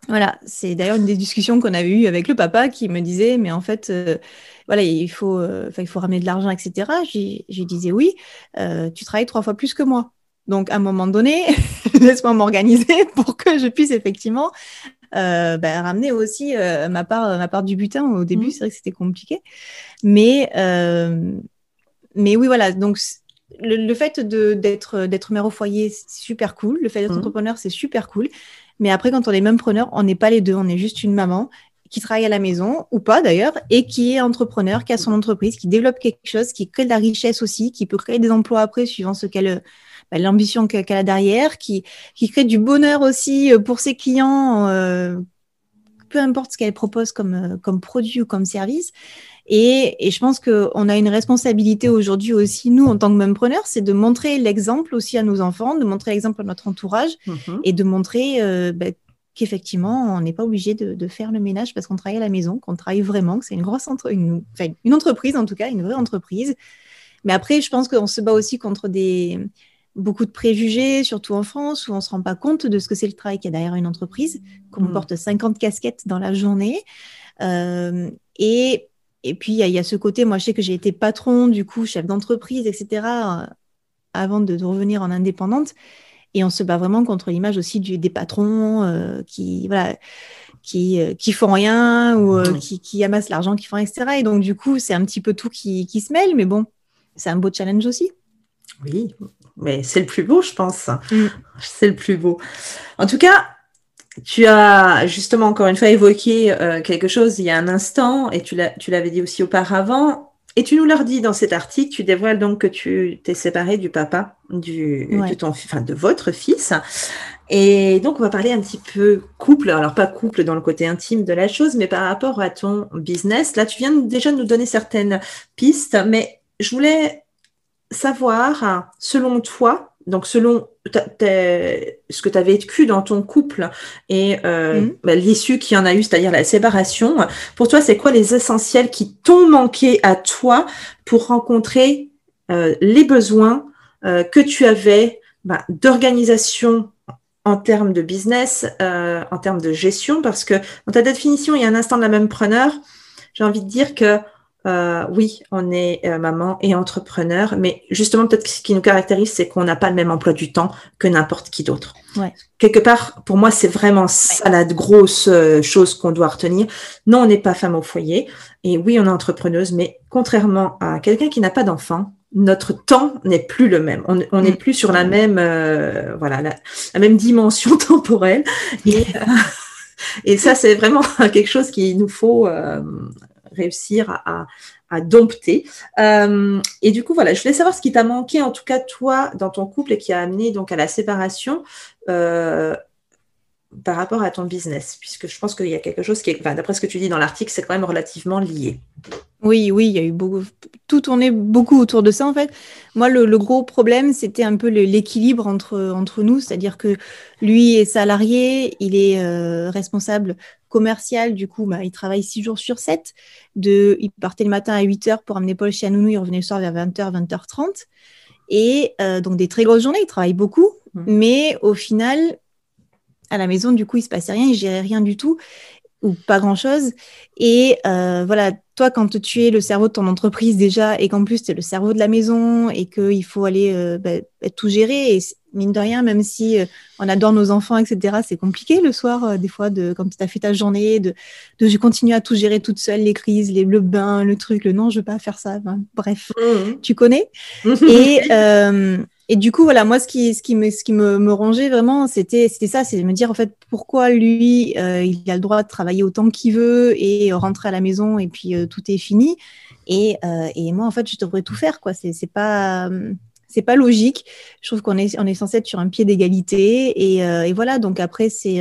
Voilà, c'est d'ailleurs une des discussions qu'on avait eues avec le papa qui me disait, mais en fait, euh, voilà, il faut, euh, il faut ramener de l'argent, etc. J'ai disais oui, tu travailles trois fois plus que moi. Donc à un moment donné, laisse-moi m'organiser pour que je puisse effectivement euh, bah, ramener aussi euh, ma part ma part du butin au début mmh. c'est vrai que c'était compliqué. Mais euh, mais oui voilà. Donc le, fait d'être d'être mère au foyer c'est super cool. Le fait d'être mmh. entrepreneur c'est super cool. Mais après quand on est même preneur on n'est pas les deux. On est juste une maman qui travaille à la maison ou pas d'ailleurs et qui est entrepreneur qui a son entreprise qui développe quelque chose qui crée de la richesse aussi qui peut créer des emplois après suivant ce qu'elle bah, l'ambition qu'elle a derrière, qui, qui crée du bonheur aussi euh, pour ses clients, euh, peu importe ce qu'elle propose comme, euh, comme produit ou comme service. Et, et je pense qu'on a une responsabilité aujourd'hui aussi, nous, en tant que memepreneurs, c'est de montrer l'exemple aussi à nos enfants, de montrer l'exemple à notre entourage mm-hmm. et de montrer euh, bah, qu'effectivement, on n'est pas obligé de, de, faire le ménage parce qu'on travaille à la maison, qu'on travaille vraiment, que c'est une grosse entre une, enfin, une entreprise en tout cas, une vraie entreprise. Mais après, je pense qu'on se bat aussi contre des, beaucoup de préjugés, surtout en France, où on ne se rend pas compte de ce que c'est le travail qu'il y a derrière une entreprise, qu'on mm. porte 50 casquettes dans la journée. Euh, et, et puis, il y, a ce côté, moi, je sais que j'ai été patron, du coup, chef d'entreprise, etc., euh, avant de, revenir en indépendante. Et on se bat vraiment contre l'image aussi du, des patrons euh, qui, voilà, qui, qui font rien ou mm. qui, qui, amassent l'argent, qui font, etc. Et donc, du coup, c'est un petit peu tout qui, qui se mêle, mais bon, c'est un beau challenge aussi. Oui, mais c'est le plus beau, je pense. Mm. C'est le plus beau. En tout cas, tu as justement encore une fois évoqué euh, quelque chose il y a un instant, et tu l'avais dit aussi auparavant. Et tu nous l'as dit dans cet article, tu dévoiles donc que tu t'es séparé du papa du, de, ton, enfin, de votre fils. Et donc, on va parler un petit peu couple. Alors, pas couple dans le côté intime de la chose, mais par rapport à ton business. Là, tu viens déjà de nous donner certaines pistes, mais je voulais savoir, selon toi, donc selon ce que tu as vécu dans ton couple et euh, mm. bah, l'issue qui en a eu, c'est-à-dire la séparation, pour toi, c'est quoi les essentiels qui t'ont manqué à toi pour rencontrer euh, les besoins euh, que tu avais bah, d'organisation en termes de business, en termes de gestion, parce que dans ta définition, il y a un instant de la même preneur, j'ai envie de dire que euh, oui, on est euh, maman et entrepreneur, mais justement, peut-être ce qui nous caractérise, c'est qu'on n'a pas le même emploi du temps que n'importe qui d'autre. Quelque part, pour moi, c'est vraiment ça la grosse euh, chose qu'on doit retenir. Non, on n'est pas femme au foyer, et oui, on est entrepreneuse, mais contrairement à quelqu'un qui n'a pas d'enfant, notre temps n'est plus le même. On n'est mm. plus sur la même, voilà, la, même dimension temporelle. Et, et ça, c'est vraiment quelque chose qu'il nous faut réussir à, dompter. Euh, et du coup, voilà, je voulais savoir ce qui t'a manqué, en tout cas toi, dans ton couple et qui a amené donc à la séparation. Euh, par rapport à ton business, puisque je pense qu'il y a quelque chose qui est, d'après ce que tu dis dans l'article, c'est quand même relativement lié. Oui, oui, il y a eu beaucoup, tout tournait beaucoup autour de ça en fait. Moi, le, gros problème, c'était un peu l'équilibre entre, entre nous, c'est-à-dire que lui est salarié, il est euh, responsable commercial, du coup, bah, il travaille six jours sur 7. De, il partait le matin à 8 h pour amener Paul chez Nounou, il revenait le soir vers 20h, 20h30. Et euh, donc des très grosses journées, il travaille beaucoup, mmh. mais au final, à la maison, du coup, il se passait rien, il gérait rien du tout ou pas grand-chose. Et euh, voilà, toi, quand tu es le cerveau de ton entreprise déjà, et qu'en plus tu es le cerveau de la maison, et qu'il faut aller euh, bah, tout gérer, et mine de rien, même si euh, on adore nos enfants, etc., c'est compliqué le soir, des fois, de, quand tu as fait ta journée, de, de continuer à tout gérer toute seule, les crises, les, le bain, le truc, le non, je veux pas faire ça. bref, mmh. tu connais? et, et du coup, voilà, moi, ce qui, ce qui me, ce qui me, me rongeait vraiment, c'était, ça, c'est de me dire en fait pourquoi lui, euh, il a le droit de travailler autant qu'il veut et rentrer à la maison et puis euh, tout est fini. Et, euh, et, moi, en fait, je devrais tout faire, quoi. C'est, c'est pas, c'est pas logique. Je trouve qu'on est, on est censé être sur un pied d'égalité. Et, et voilà. Donc après, c'est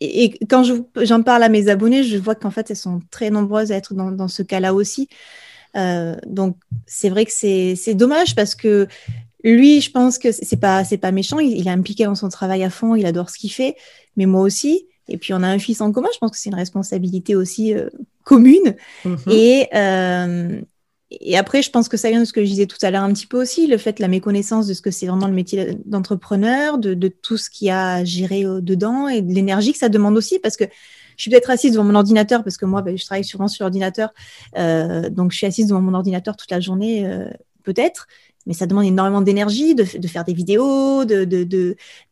et, quand j'en parle à mes abonnés, je vois qu'en fait, elles sont très nombreuses à être dans, dans ce cas-là aussi. Euh, donc c'est vrai que c'est dommage parce que lui, je pense que c'est pas c'est pas méchant. Il, est impliqué dans son travail à fond. Il adore ce qu'il fait, mais moi aussi. Et puis on a un fils en commun. Je pense que c'est une responsabilité aussi euh, commune. Mm-hmm. Et euh, et après, je pense que ça vient de ce que je disais tout à l'heure un petit peu aussi, le fait, la méconnaissance de ce que c'est vraiment le métier d'entrepreneur, de, tout ce qu'il y a à gérer dedans et de l'énergie que ça demande aussi, parce que je suis peut-être assise devant mon ordinateur parce que moi, ben, je travaille souvent sur l'ordinateur. Euh, donc, je suis assise devant mon ordinateur toute la journée, euh, peut-être. Mais ça demande énormément d'énergie, de, faire des vidéos, de,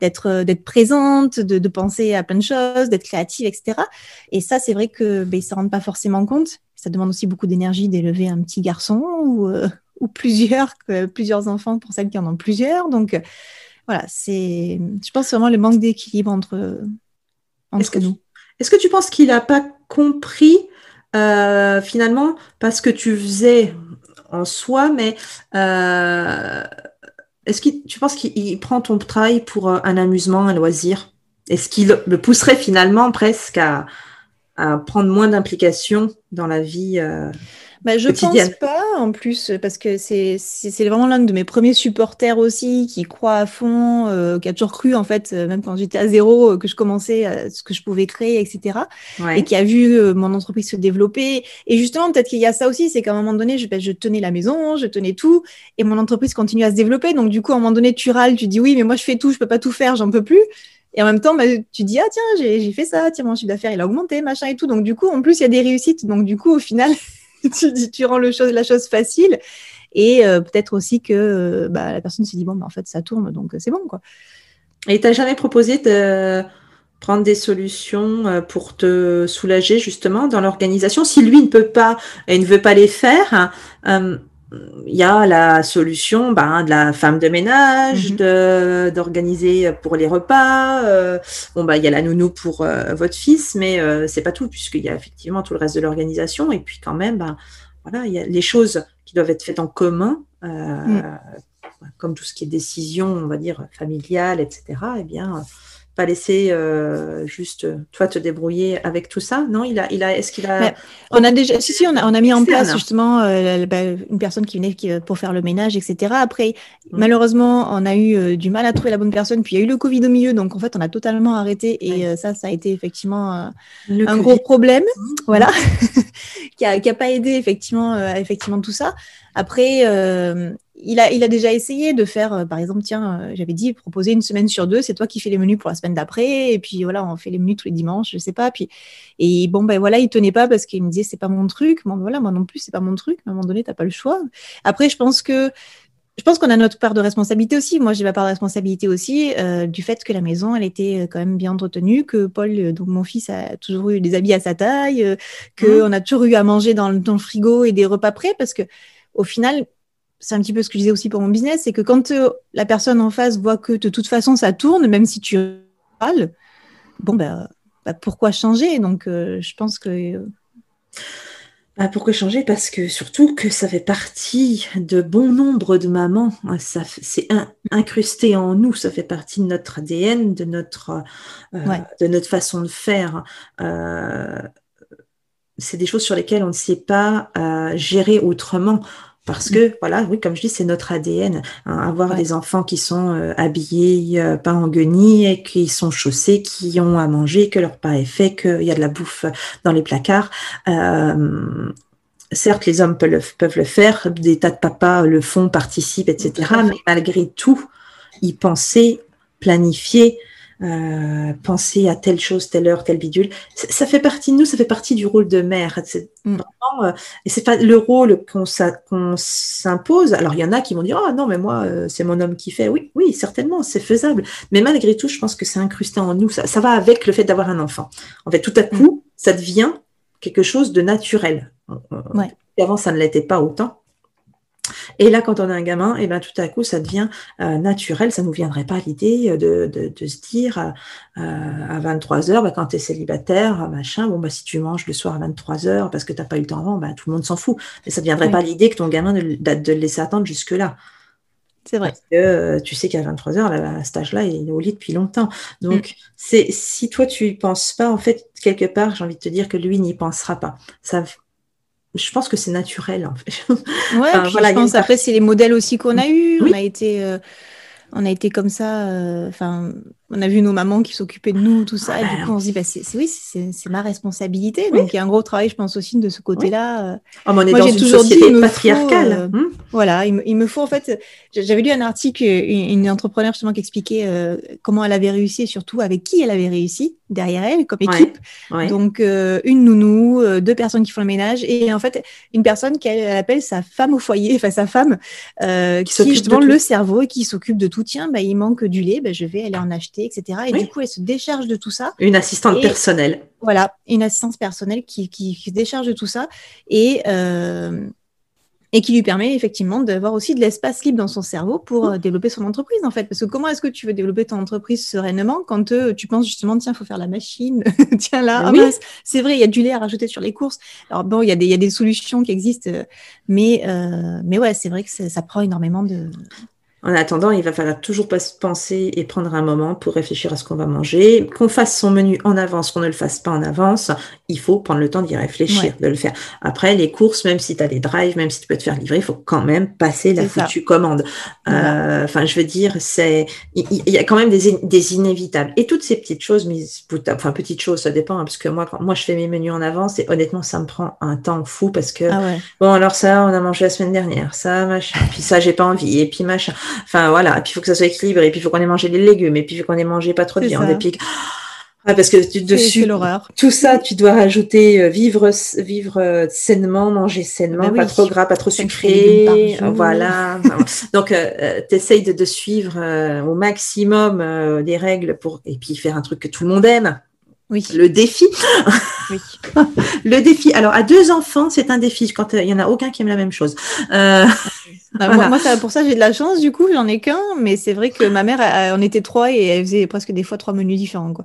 d'être, euh, d'être présente, de, penser à plein de choses, d'être créative, etc. Et ça, c'est vrai que ben, ils ne rendent pas forcément compte. Ça demande aussi beaucoup d'énergie d'élever un petit garçon ou, ou plusieurs, plusieurs enfants pour celles qui en ont plusieurs. Donc, voilà, c'est, je pense vraiment le manque d'équilibre entre, entre nous. Est-ce que tu penses qu'il n'a pas compris euh, finalement parce que tu faisais en soi, mais euh, est-ce que tu penses qu'il prend ton travail pour euh, un amusement, un loisir? Est-ce qu'il le pousserait finalement presque à, à prendre moins d'implication dans la vie bah, je pense pas, en plus, parce que c'est vraiment l'un de mes premiers supporters aussi, qui croit à fond, euh, qui a toujours cru, en fait, euh, même quand j'étais à zéro, euh, que je commençais à ce que je pouvais créer, etc. Et qui a vu mon entreprise se développer. Et justement, peut-être qu'il y a ça aussi, c'est qu'à un moment donné, je, ben, je tenais la maison, je tenais tout, et mon entreprise continue à se développer. Donc, du coup, à un moment donné, tu râles, tu dis oui, mais moi, je fais tout, je peux pas tout faire, j'en peux plus. Et en même temps, bah, tu dis, ah tiens, j'ai fait ça, tiens, mon chiffre d'affaires, il a augmenté, machin et tout. Donc, du coup, en plus, il y a des réussites. Donc, du coup, au final, tu, tu rends la chose facile. Et euh, peut-être aussi que euh, bah, la personne se dit, bon, bah, en fait, ça tourne, donc euh, c'est bon. quoi. Et tu n'as jamais proposé de prendre des solutions pour te soulager justement dans l'organisation? Si lui ne peut pas et ne veut pas les faire, il y a la solution ben, de la femme de ménage, mhm. d'organiser pour les repas. bon, bah, il y a la nounou pour votre fils, mais euh, c'est pas tout, puisqu'il y a effectivement tout le reste de l'organisation. Et puis, quand même, ben, voilà, il y a les choses qui doivent être faites en commun, mm. comme tout ce qui est décision, on va dire, familiale, etc. Eh bien, pas laisser euh, juste euh, toi te débrouiller avec tout ça? Non, il a, il a, est-ce qu'il a On a déjà, si si, on a, on a mis en place justement euh, bah, une personne qui venait qui, pour faire le ménage, etc. Après, malheureusement, on a eu du mal à trouver la bonne personne. Puis il y a eu le Covid au milieu, donc en fait, on a totalement arrêté. Et ça, ça a été effectivement un gros problème, mm. voilà, qui a, qui a pas aidé effectivement, effectivement tout ça. Après, il a, il a déjà essayé de faire, euh, par exemple, tiens, euh, j'avais dit proposer une semaine sur deux, c'est toi qui fais les menus pour la semaine d'après, et puis voilà, on fait les menus tous les dimanches, je sais pas. Puis et bon ben voilà, il tenait pas parce qu'il me disait c'est pas mon truc. Bon voilà, moi non plus c'est pas mon truc. À un moment donné, t'as pas le choix. Après, je pense que je pense qu'on a notre part de responsabilité aussi. Moi, j'ai ma part de responsabilité aussi euh, du fait que la maison, elle était quand même bien entretenue, que Paul, donc mon fils, a toujours eu des habits à sa taille, euh, qu'on mmh. a toujours eu à manger dans le, dans le frigo et des repas prêts, parce que au final, c'est un petit peu ce que je disais aussi pour mon business, c'est que quand euh, la personne en face voit que de toute façon ça tourne, même si tu râles, bon ben pourquoi changer? Donc euh, je pense que euh, bah, pourquoi changer? Parce que surtout que ça fait partie de bon nombre de mamans. Ça, c'est incrusté en nous. Ça fait partie de notre ADN, de notre, de notre façon de faire. c'est des choses sur lesquelles on ne sait pas gérer autrement. Parce que, voilà, oui, comme je dis, c'est notre ADN. Hein, avoir des enfants qui sont euh, habillés, euh, pas en guenilles, et qui sont chaussés, qui ont à manger, que leur pas est fait, qu'il y a de la bouffe dans les placards. Euh, certes, les hommes peuvent le, peuvent le, faire, des tas de papas le font, participent, etc. Mais malgré tout, y penser, planifier, euh, penser à telle chose, telle heure, telle bidule. Ça, fait partie de nous, ça fait partie du rôle de mère. C'est mm. euh, et c'est pas le rôle qu'on s'impose. Alors il y en a qui vont dire oh non mais moi euh, c'est mon homme qui fait. Oui oui certainement c'est faisable. Mais malgré tout je pense que c'est incrusté en nous. Ça, va avec le fait d'avoir un enfant. En fait tout à coup mm. ça devient quelque chose de naturel. Ouais. avant ça ne l'était pas autant. Et là, quand on a un gamin, et eh ben, tout à coup, ça devient euh, naturel. Ça ne nous viendrait pas l'idée euh, de, de, de, se dire euh, à 23 heures, bah, quand tu es célibataire, machin, bon, bah, si tu manges le soir à 23 heures parce que tu n'as pas eu le temps avant, bah, tout le monde s'en fout. Mais ça ne viendrait pas l'idée que ton gamin de, de le laisser attendre jusque-là. C'est vrai. Parce que tu sais qu'à 23 heures, à cet âge-là, il est au lit depuis longtemps. Donc, mm. c'est si toi, tu n'y penses pas, en fait, quelque part, j'ai envie de te dire que lui n'y pensera pas. Ça, je pense que c'est naturel en fait. Ouais, voilà, je pense après c'est les modèles aussi qu'on a eu. On a été, euh, on a été comme ça. Euh, enfin, on a vu nos mamans qui s'occupaient de nous, tout ça. et du coup, on se dit, bah, c'est, oui, c'est, ma responsabilité. Donc, il y a un gros travail, je pense aussi, de ce côté-là. Euh. Oh, on est Moi, dans une toujours société dit, patriarcale. Euh, hmm. voilà, il me, faut, en fait, j'avais lu un article, une, entrepreneur justement qui expliquait euh, comment elle avait réussi et surtout avec qui elle avait réussi derrière elle comme équipe. Donc, une nounou, deux personnes qui font le ménage et en fait, une personne qu'elle appelle sa femme au foyer, enfin sa femme, qui, qui justement le cerveau et qui s'occupe de tout. Tiens, bah, il manque du lait, bah, je vais aller en acheter etc. Et du coup, elle se décharge de tout ça. Une assistante personnelle. Voilà, une assistante personnelle qui, qui, se décharge de tout ça et, euh, et qui lui permet effectivement d'avoir aussi de l'espace libre dans son cerveau pour euh, développer son entreprise, en fait. Parce que comment est-ce que tu veux développer ton entreprise sereinement quand euh, tu penses justement, tiens, il faut faire la machine, tiens là, ah c'est vrai, il y a du lait à rajouter sur les courses. Alors bon, il y, a des, y a des solutions qui existent, mais, mais ouais, c'est vrai que ça prend énormément de, en attendant, il va falloir toujours penser et prendre un moment pour réfléchir à ce qu'on va manger. Qu'on fasse son menu en avance, qu'on ne le fasse pas en avance, il faut prendre le temps d'y réfléchir, de le faire. Après, les courses, même si tu as des drives, même si tu peux te faire livrer, il faut quand même passer la foutue commande. Euh, enfin, je veux dire, c'est il, y, a quand même des, des, inévitables. Et toutes ces petites choses, mais enfin petites choses, ça dépend, hein, parce que moi, quand moi je fais mes menus en avance, et honnêtement, ça me prend un temps fou parce que ah bon, alors ça, on a mangé la semaine dernière, ça, machin, puis ça, j'ai pas envie, et puis machin. Enfin voilà, et puis il faut que ça soit équilibré, et puis il faut qu'on ait mangé des légumes, et puis il faut qu'on ait mangé pas trop de viande, et puis parce que tu, dessus, tout ça, tu dois rajouter euh, vivre, vivre euh, sainement, manger sainement, bah pas trop gras, pas trop sucré. Voilà. Donc, euh, tu essayes de, de suivre au maximum des règles pour, et puis faire un truc que tout le monde aime. Oui. Le défi. Oui. le défi. Alors, à deux enfants, c'est un défi quand il y en a aucun qui aime la même chose. Euh, bah, moi, pour ça, j'ai de la chance. Du coup, j'en ai qu'un, mais c'est vrai que ma mère, on était trois et elle faisait presque des fois trois menus différents. Quoi.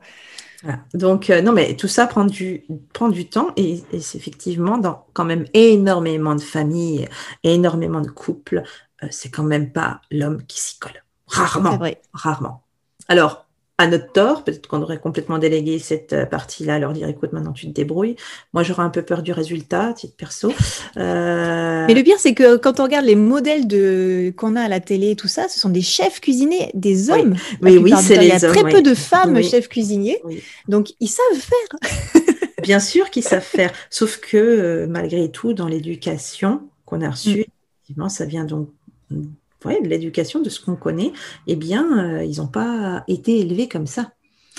Donc, euh, non, mais tout ça prend du, prend du temps et, c'est effectivement dans quand même énormément de familles, énormément de couples, euh, c'est quand même pas l'homme qui s'y colle. Rarement. Vrai. Rarement. Alors, à notre tort. Peut-être qu'on aurait complètement délégué cette euh, partie-là, leur dire écoute, maintenant tu te débrouilles. Moi, j'aurais un peu peur du résultat, titre perso. Euh... Mais le pire, c'est que quand on regarde les modèles de qu'on a à la télé, tout ça, ce sont des chefs cuisiniers, des hommes. Oui, oui, c'est les Il y a très peu de femmes oui. chefs cuisiniers, donc ils savent faire. Bien sûr qu'ils savent faire, sauf que euh, malgré tout, dans l'éducation qu'on a reçue, mm. effectivement, ça vient donc ouais, de l'éducation, de ce qu'on connaît, eh bien, euh, ils n'ont pas été élevés comme ça.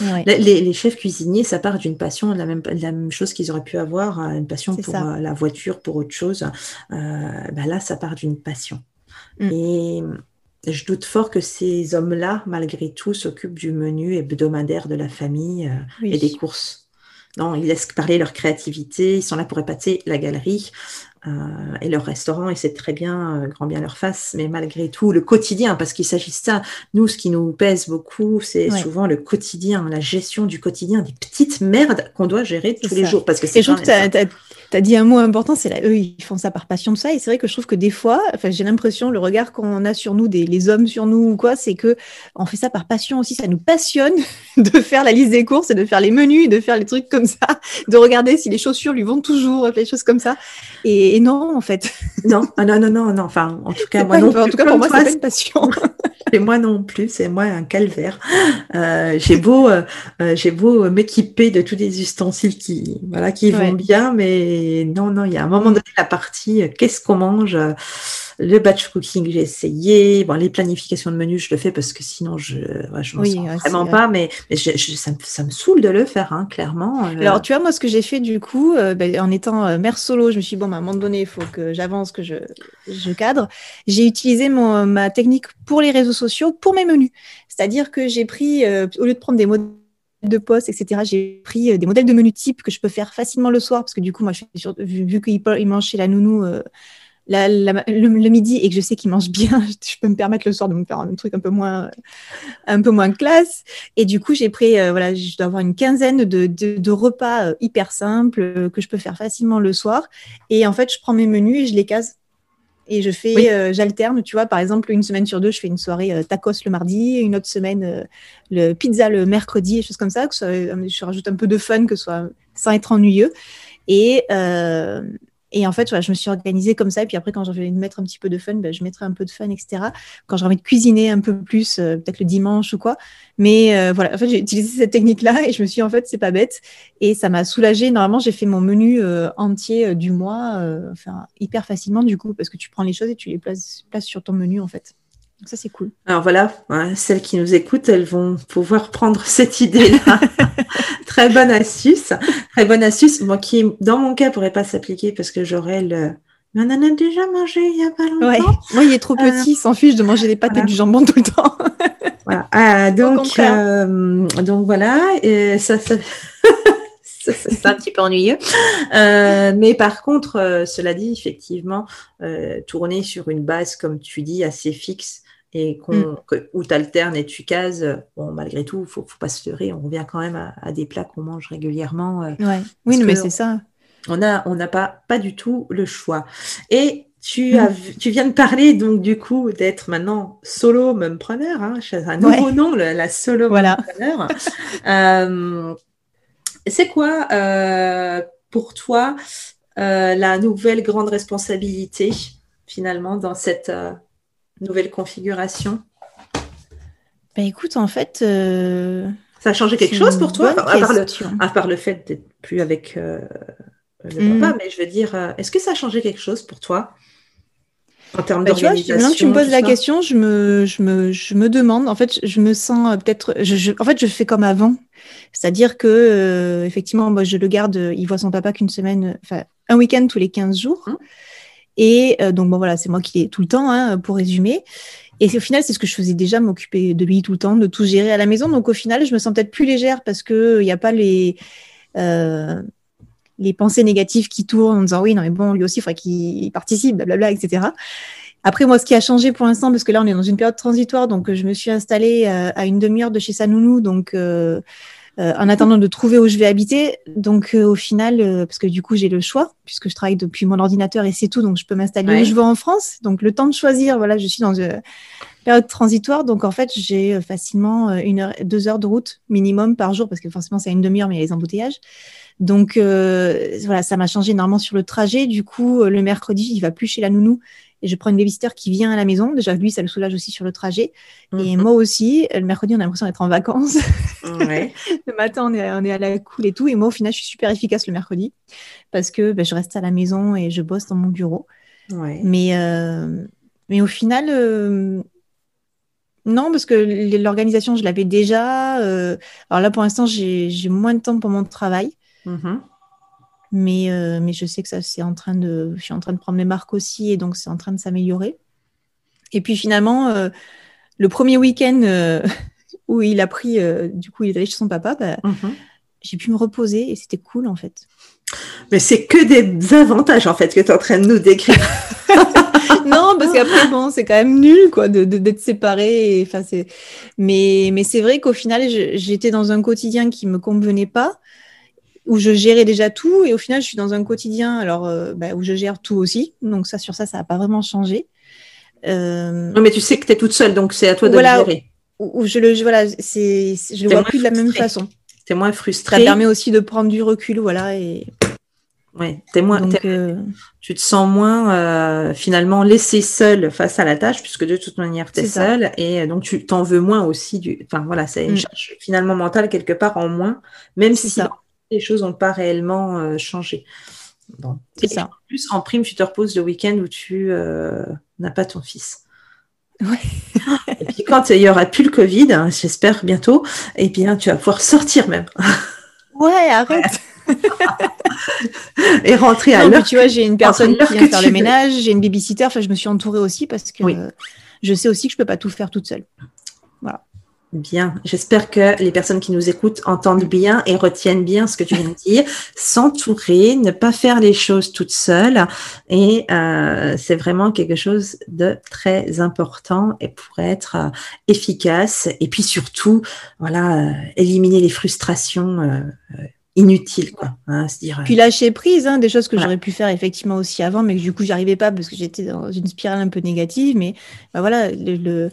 Ouais. Les, les, chefs cuisiniers, ça part d'une passion, la même, la même chose qu'ils auraient pu avoir, euh, une passion pour euh, la voiture, pour autre chose. Ben là, ça part d'une passion. Mm. Et je doute fort que ces hommes-là, malgré tout, s'occupent du menu hebdomadaire de la famille oui. et des courses. Non, ils laissent parler leur créativité, ils sont là pour épater la galerie euh, et leur restaurant, et c'est très bien, euh, grand bien leur face, mais malgré tout, le quotidien, parce qu'il s'agit de ça. Nous, ce qui nous pèse beaucoup, c'est ouais. souvent le quotidien, la gestion du quotidien, des petites merdes qu'on doit gérer tous les jours. Parce que et je trouve que tu as dit un mot important, c'est là, eux, ils font ça par passion de ça, et c'est vrai que je trouve que des fois, enfin, j'ai l'impression, le regard qu'on a sur nous, des, les hommes sur nous ou quoi, c'est que on fait ça par passion aussi, ça nous passionne de faire la liste des courses et de faire les menus, de faire les trucs comme ça, de regarder si les chaussures lui vont toujours, les choses comme ça. Et, et non, en fait. Non, ah non, non, non, non. Enfin, en tout cas, moi non. En tout cas, pour moi, c'est pas une passion. Et moi non plus, c'est moi un calvaire. Euh, j'ai beau, euh, j'ai beau m'équiper de tous les ustensiles qui, voilà, qui ouais. vont bien, mais non, non, il y a un moment donné la partie, qu'est-ce qu'on mange le batch cooking, j'ai essayé. Bon, les planifications de menus, je le fais parce que sinon, je ouais, je m'en oui, sens ouais, vraiment pas. Mais, mais je, je, ça, me, ça, me, saoule de le faire, hein, clairement. Euh... Alors, tu vois, moi, ce que j'ai fait du coup, euh, ben, en étant euh, mère solo, je me suis dit, bon, ben, à un moment donné, il faut que j'avance, que je, je cadre. J'ai utilisé mon, ma technique pour les réseaux sociaux, pour mes menus. C'est-à-dire que j'ai pris, euh, au lieu de prendre des modèles de poste, etc. J'ai pris des modèles de menus type que je peux faire facilement le soir parce que du coup, moi, vu, vu qu'il mange chez la nounou euh, le, midi et que je sais qu'il mange bien, je peux me permettre le soir de me faire un truc un peu moins, un peu moins classe. Et du coup, j'ai pris, euh, voilà, je dois avoir une quinzaine de, repas euh, hyper simples euh, que je peux faire facilement le soir. Et en fait, je prends mes menus et je les case. Et je fais, oui. euh, j'alterne, tu vois, par exemple, une semaine sur deux, je fais une soirée euh, tacos le mardi, une autre semaine euh, le pizza le mercredi, et choses comme ça, que je rajoute un peu de fun, que ce soit sans être ennuyeux. Et, et en fait, voilà, je me suis organisée comme ça. Et puis après, quand j'ai envie de mettre un petit peu de fun, ben, je mettrai un peu de fun, etc. Quand j'ai envie de cuisiner un peu plus, euh, peut-être le dimanche ou quoi. Mais euh, voilà, en fait, j'ai utilisé cette technique-là et je me suis dit, en fait, c'est pas bête. Et ça m'a soulagée. Normalement, j'ai fait mon menu euh, entier du mois, enfin, hyper facilement du coup, parce que tu prends les choses et tu les places, places sur ton menu, en fait. Donc ça, c'est cool. Alors voilà, hein, celles qui nous écoutent, elles vont pouvoir prendre cette idée-là. très bonne astuce. Très bonne astuce. Moi, qui, dans mon cas, pourrait pas s'appliquer parce que j'aurais le. Mais on en a déjà mangé il y a pas longtemps. Ouais. Moi, il est trop petit, euh... il s'en fiche de manger des pâtes voilà. et du jambon tout le temps. voilà. Ah, donc, euh, donc voilà. Et ça, ça... c'est un petit peu ennuyeux. Euh, mais par contre, euh, cela dit, effectivement, euh, tourner sur une base, comme tu dis, assez fixe, et qu'on, mm. que, où tu alternes et tu cases, bon, malgré tout, il faut, faut pas se leurrer, on revient quand même à, à des plats qu'on mange régulièrement. Euh, ouais. Oui, mais c'est ça. On n'a on n'a pas, pas du tout le choix. Et tu, as, tu viens de parler donc du coup d'être maintenant solo mumpreneur, hein, un nouveau ouais. nom, la, la solo voilà. euh, c'est quoi euh, pour toi la nouvelle grande responsabilité finalement dans cette nouvelle configuration ben écoute, en fait. Euh, ça a changé quelque chose pour toi à part, le, à part, le, fait d'être plus avec euh, le mmh. papa, mais je veux dire, euh, est-ce que ça a changé quelque chose pour toi en termes bah, d'organisation Maintenant que tu me poses la question, je me, je, me, je me demande, en fait, je me sens peut-être. Je, je, en fait, je fais comme avant. C'est-à-dire que, euh, effectivement, moi, je le garde, il voit son papa qu'une semaine, enfin, un week-end tous les 15 jours. Mmh. Et euh, donc, bon, voilà, c'est moi qui l'ai tout le temps, hein, pour résumer. Et au final, c'est ce que je faisais déjà, m'occuper de lui tout le temps, de tout gérer à la maison. Donc, au final, je me sens peut-être plus légère parce qu'il n'y a pas les, euh, les pensées négatives qui tournent en disant oui, non, mais bon, lui aussi, il faudrait qu'il participe, blablabla, etc. Après, moi, ce qui a changé pour l'instant, parce que là, on est dans une période transitoire, donc je me suis installée euh, à une demi-heure de chez sa nounou, donc euh, euh, en attendant de trouver où je vais habiter. Donc au final, parce que du coup j'ai le choix puisque je travaille depuis mon ordinateur et c'est tout, donc je peux m'installer où je veux en France. Donc le temps de choisir, voilà, je suis dans une période transitoire. Donc en fait j'ai facilement une heure, deux heures de route minimum par jour parce que forcément c'est une demi-heure mais il y a les embouteillages. Donc voilà, ça m'a changé énormément sur le trajet. Du coup, le mercredi, il va plus chez la nounou et je prends une babysitter qui vient à la maison. Déjà, lui, ça le soulage aussi sur le trajet. Et mhm. moi aussi, le mercredi, on a l'impression d'être en vacances. le matin, on est, on est à la cool et tout. Et moi, au final, je suis super efficace le mercredi parce que ben, je reste à la maison et je bosse dans mon bureau. Mais, euh, mais au final, euh, non, parce que l'organisation, je l'avais déjà. Euh, alors là, pour l'instant, j'ai moins de temps pour mon travail. Mhm. Mais, euh, mais je sais que ça, c'est en train de, je suis en train de prendre mes marques aussi et donc c'est en train de s'améliorer. Et puis finalement, euh, le premier week-end euh, où il a pris, du coup, il est allé chez son papa, bah, mhm. j'ai pu me reposer et c'était cool en fait. Mais c'est que des avantages en fait que tu es en train de nous décrire. non, parce qu'après, bon, c'est quand même nul, quoi, d'être de, séparé. Enfin, mais, mais c'est vrai qu'au final, j'étais dans un quotidien qui me convenait pas où je gérais déjà tout et au final je suis dans un quotidien alors euh, bah, où je gère tout aussi. Donc ça sur ça ça n'a pas vraiment changé. Euh... non mais tu sais que tu es toute seule donc c'est à toi de le gérer. où, je le voilà c'est je le vois plus de la même façon. Tu es moins frustré ça permet aussi de prendre du recul voilà et ouais es moins euh, tu te sens moins euh, finalement laissé seul face à la tâche puisque de toute manière tu es seule et donc tu t'en veux moins aussi du enfin voilà c'est mm. finalement mental quelque part en moins même si ça les choses n'ont pas réellement euh, changé. Bon. C'est ça. En plus, en prime, tu te reposes le week-end où tu euh, n'as pas ton fils. Ouais. et puis quand il y aura plus le Covid, hein, j'espère bientôt, et eh bien tu vas pouvoir sortir même. Ouais, arrête. et rentrer à l'heure. Tu vois, j'ai une personne qui vient faire le ménage, j'ai une babysitter. Enfin, je me suis entourée aussi parce que je sais aussi que je peux pas tout faire toute seule. Voilà. Bien. J'espère que les personnes qui nous écoutent entendent bien et retiennent bien ce que tu viens de dire. S'entourer, ne pas faire les choses toutes seules. Et euh, c'est vraiment quelque chose de très important et pour être euh, efficace. Et puis surtout, voilà, euh, éliminer les frustrations inutiles. Quoi, hein, se dire, puis lâcher prise, hein, des choses que j'aurais pu faire effectivement aussi avant, mais que du coup, j'y arrivais pas parce que j'étais dans une spirale un peu négative. Mais bah, voilà, le euh,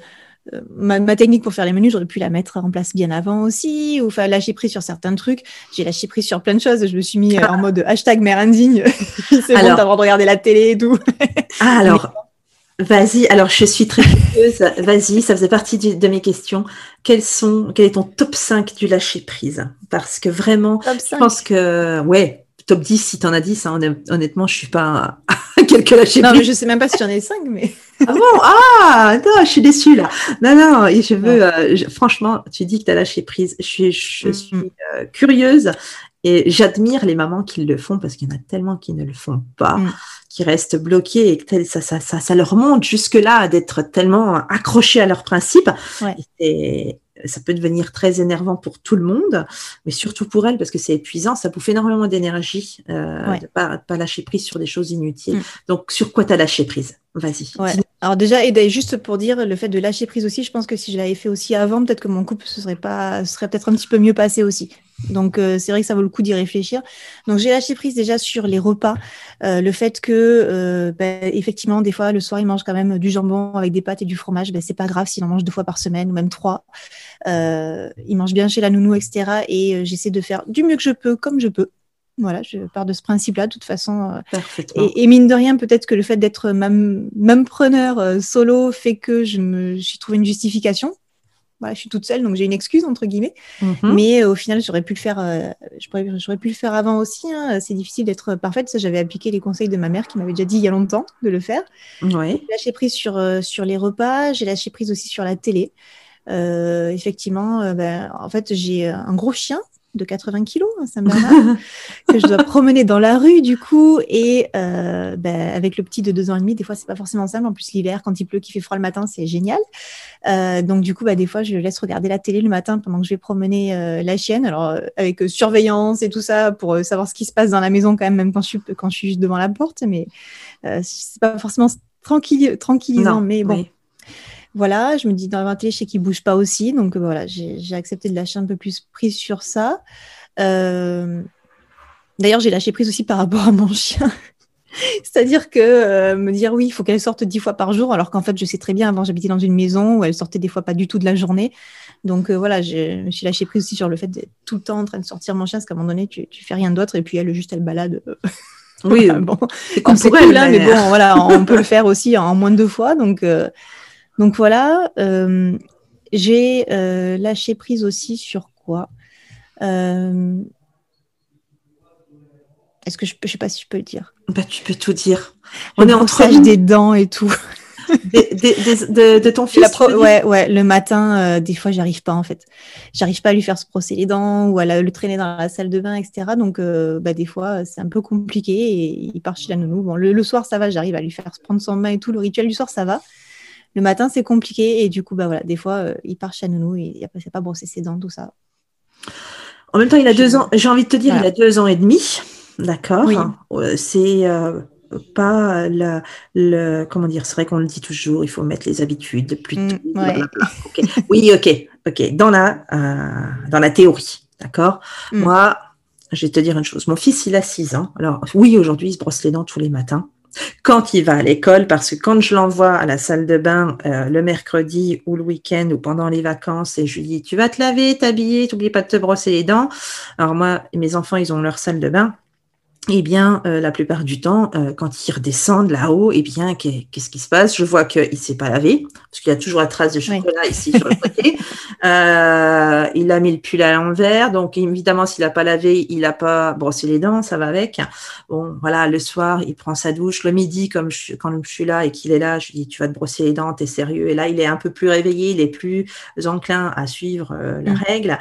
ma, technique pour faire les menus, j'aurais pu la mettre en place bien avant aussi, ou enfin lâcher prise sur certains trucs. J'ai lâché prise sur plein de choses. Je me suis mis euh, en mode hashtag mère indigne. C'est bon, d'avoir de regarder la télé et tout. ah, alors, vas-y. Alors, je suis très curieuse. Vas-y, ça faisait partie de mes questions. Quels sont, quel est ton top 5 du lâcher prise? Parce que vraiment, je pense que, ouais, top 10 si t'en as 10. Hein, honnêtement, je suis pas quelques lâcher Non, mais je sais même pas si j'en ai 5, mais. ah bon? Ah non, je suis déçue là. Non, non, et je veux. Euh, franchement, tu dis que tu as lâché prise. Je suis, je mm, suis mm. Euh, curieuse et j'admire les mamans qui le font parce qu'il y en a tellement qui ne le font pas, mm. qui restent bloquées et que ça, ça, ça, ça leur monte jusque-là d'être tellement accrochés à leurs principes. Et ça peut devenir très énervant pour tout le monde, mais surtout pour elle parce que c'est épuisant, ça bouffe énormément d'énergie euh, de pas, pas lâcher prise sur des choses inutiles. Mm. Donc, sur quoi tu as lâché prise? Vas-y. Alors déjà, et juste pour dire, le fait de lâcher prise aussi, je pense que si je l'avais fait aussi avant, peut-être que mon couple se serait pas, serait peut-être un petit peu mieux passé aussi. Donc euh, c'est vrai que ça vaut le coup d'y réfléchir. Donc j'ai lâché prise déjà sur les repas, euh, le fait que euh, ben, effectivement des fois le soir il mange quand même du jambon avec des pâtes et du fromage, ben, c'est pas grave s'il en mange deux fois par semaine ou même trois. il mange bien chez la nounou etc. Et j'essaie de faire du mieux que je peux comme je peux. Voilà, je pars de ce principe-là, de toute façon. Et, et, mine de rien, peut-être que le fait d'être même, preneur solo fait que je me, j'ai trouvé une justification je suis toute seule, donc j'ai une excuse entre guillemets. Mhm. Mais euh, au final, j'aurais pu le faire. Euh, j'aurais pu le faire avant aussi. Hein. C'est difficile d'être parfaite. Ça, j'avais appliqué les conseils de ma mère qui m'avait déjà dit il y a longtemps de le faire. Ouais. J'ai lâché prise sur euh, sur les repas. J'ai lâché prise aussi sur la télé. effectivement, ben, en fait, j'ai un gros chien de 80 kilos, hein, ça me que je dois promener dans la rue du coup. Et euh, ben, avec le petit de deux ans et demi, des fois, c'est pas forcément simple. En plus, l'hiver, quand il pleut, qu'il fait froid le matin, c'est génial. Euh, donc du coup, bah, des fois, je laisse regarder la télé le matin pendant que je vais promener euh, la chienne. Alors avec surveillance et tout ça pour savoir ce qui se passe dans la maison quand même, même quand je suis quand je suis juste devant la porte. Mais c'est pas forcément tranquille, tranquillisant. mais bon. Voilà, je me dis dans la télé, je sais qu'il bouge pas aussi, donc voilà, j'ai accepté de lâcher un peu plus prise sur ça. D'ailleurs, j'ai lâché prise aussi par rapport à mon chien. C'est-à-dire que euh, me dire oui, il faut qu'elle sorte dix fois par jour, alors qu'en fait, je sais très bien, avant, j'habitais dans une maison où elle sortait des fois pas du tout de la journée. Donc euh, voilà, je me suis lâché prise aussi sur le fait d'être tout le temps en train de sortir mon chien, parce qu'à un moment donné, tu, tu fais rien d'autre, et puis elle, juste, elle balade. Oui, bon, c'est cool, hein, mais bon, voilà, on peut le faire aussi en moins de deux fois. Donc, euh, donc voilà, j'ai lâché prise aussi sur quoi est-ce que je ne sais pas si je peux le dire bah, Tu peux tout dire. On est entre des dents et tout. de, ton fils Ouais, ouais. Le matin, euh, des fois, j'arrive pas en fait. J'arrive pas à lui faire se brosser les dents ou à le traîner dans la salle de bain, etc. Donc, euh, bah, des fois, c'est un peu compliqué et il part chez la nounou. Bon, le, soir, ça va. J'arrive à lui faire se prendre son bain et tout. Le rituel du soir, ça va. Le matin, c'est compliqué et du coup, bah voilà, des fois, euh, il part chez nounou et il ne pas brosser ses dents, tout ça. En même temps, il a deux ans. J'ai envie de te dire, il a deux ans et demi. D'accord? Euh, c'est euh, pas le, comment dire, c'est vrai qu'on le dit toujours, il faut mettre les habitudes plutôt. Mm, oui, ok, ok. Dans la, euh, dans la théorie, d'accord? Mm. Moi, je vais te dire une chose. Mon fils, il a 6 ans. Alors, oui, aujourd'hui, il se brosse les dents tous les matins. Quand il va à l'école, parce que quand je l'envoie à la salle de bain le mercredi ou le week-end ou pendant les vacances, et je lui dis, tu vas te laver, t'habiller, t'oublies pas de te brosser les dents. Alors moi, mes enfants, ils ont leur salle de bain eh bien, euh, la plupart du temps, euh, quand ils redescendent là-haut, eh bien, qu'est-ce qui se passe? Je vois qu'il ne s'est pas lavé, parce qu'il y a toujours la trace de chocolat ici sur le côté. Euh, il a mis le pull à l'envers, donc évidemment, s'il n'a pas lavé, il n'a pas brossé les dents, ça va avec. Bon, voilà, le soir, il prend sa douche. Le midi, comme je, quand je suis là et qu'il est là, je lui dis, tu vas te brosser les dents, t'es sérieux. Et là, il est un peu plus réveillé, il est plus enclin à suivre la mmh. règle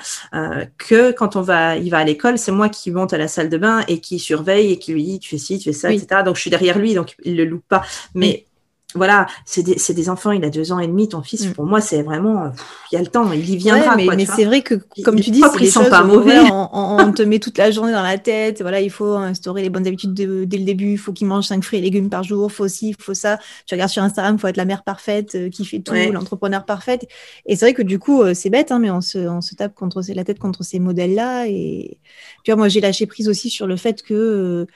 que quand on va, il va à l'école. C'est moi qui monte à la salle de bain et qui surveille et qui lui dit tu fais ci, tu fais ça, etc. Donc je suis derrière lui, donc il le loupe pas. Mais voilà, c'est des, des, enfants, il a deux ans et demi, ton fils, mm. pour moi, c'est vraiment, il y a le temps, il y viendra. mais, mais c'est vrai que, comme tu dis, c'est des choses pas mauvais. on, te met toute la journée dans la tête, voilà, il faut instaurer les bonnes habitudes dès le début, il faut qu'il mange cinq fruits et légumes par jour, faut ci, faut ça. Tu regardes sur Instagram, il faut être la mère parfaite, euh, qui fait tout, l'entrepreneur parfaite. Et c'est vrai que du coup, euh, c'est bête, hein, mais on se, on se tape contre la tête contre ces modèles-là. Et tu vois, moi, j'ai lâché prise aussi sur le fait que euh,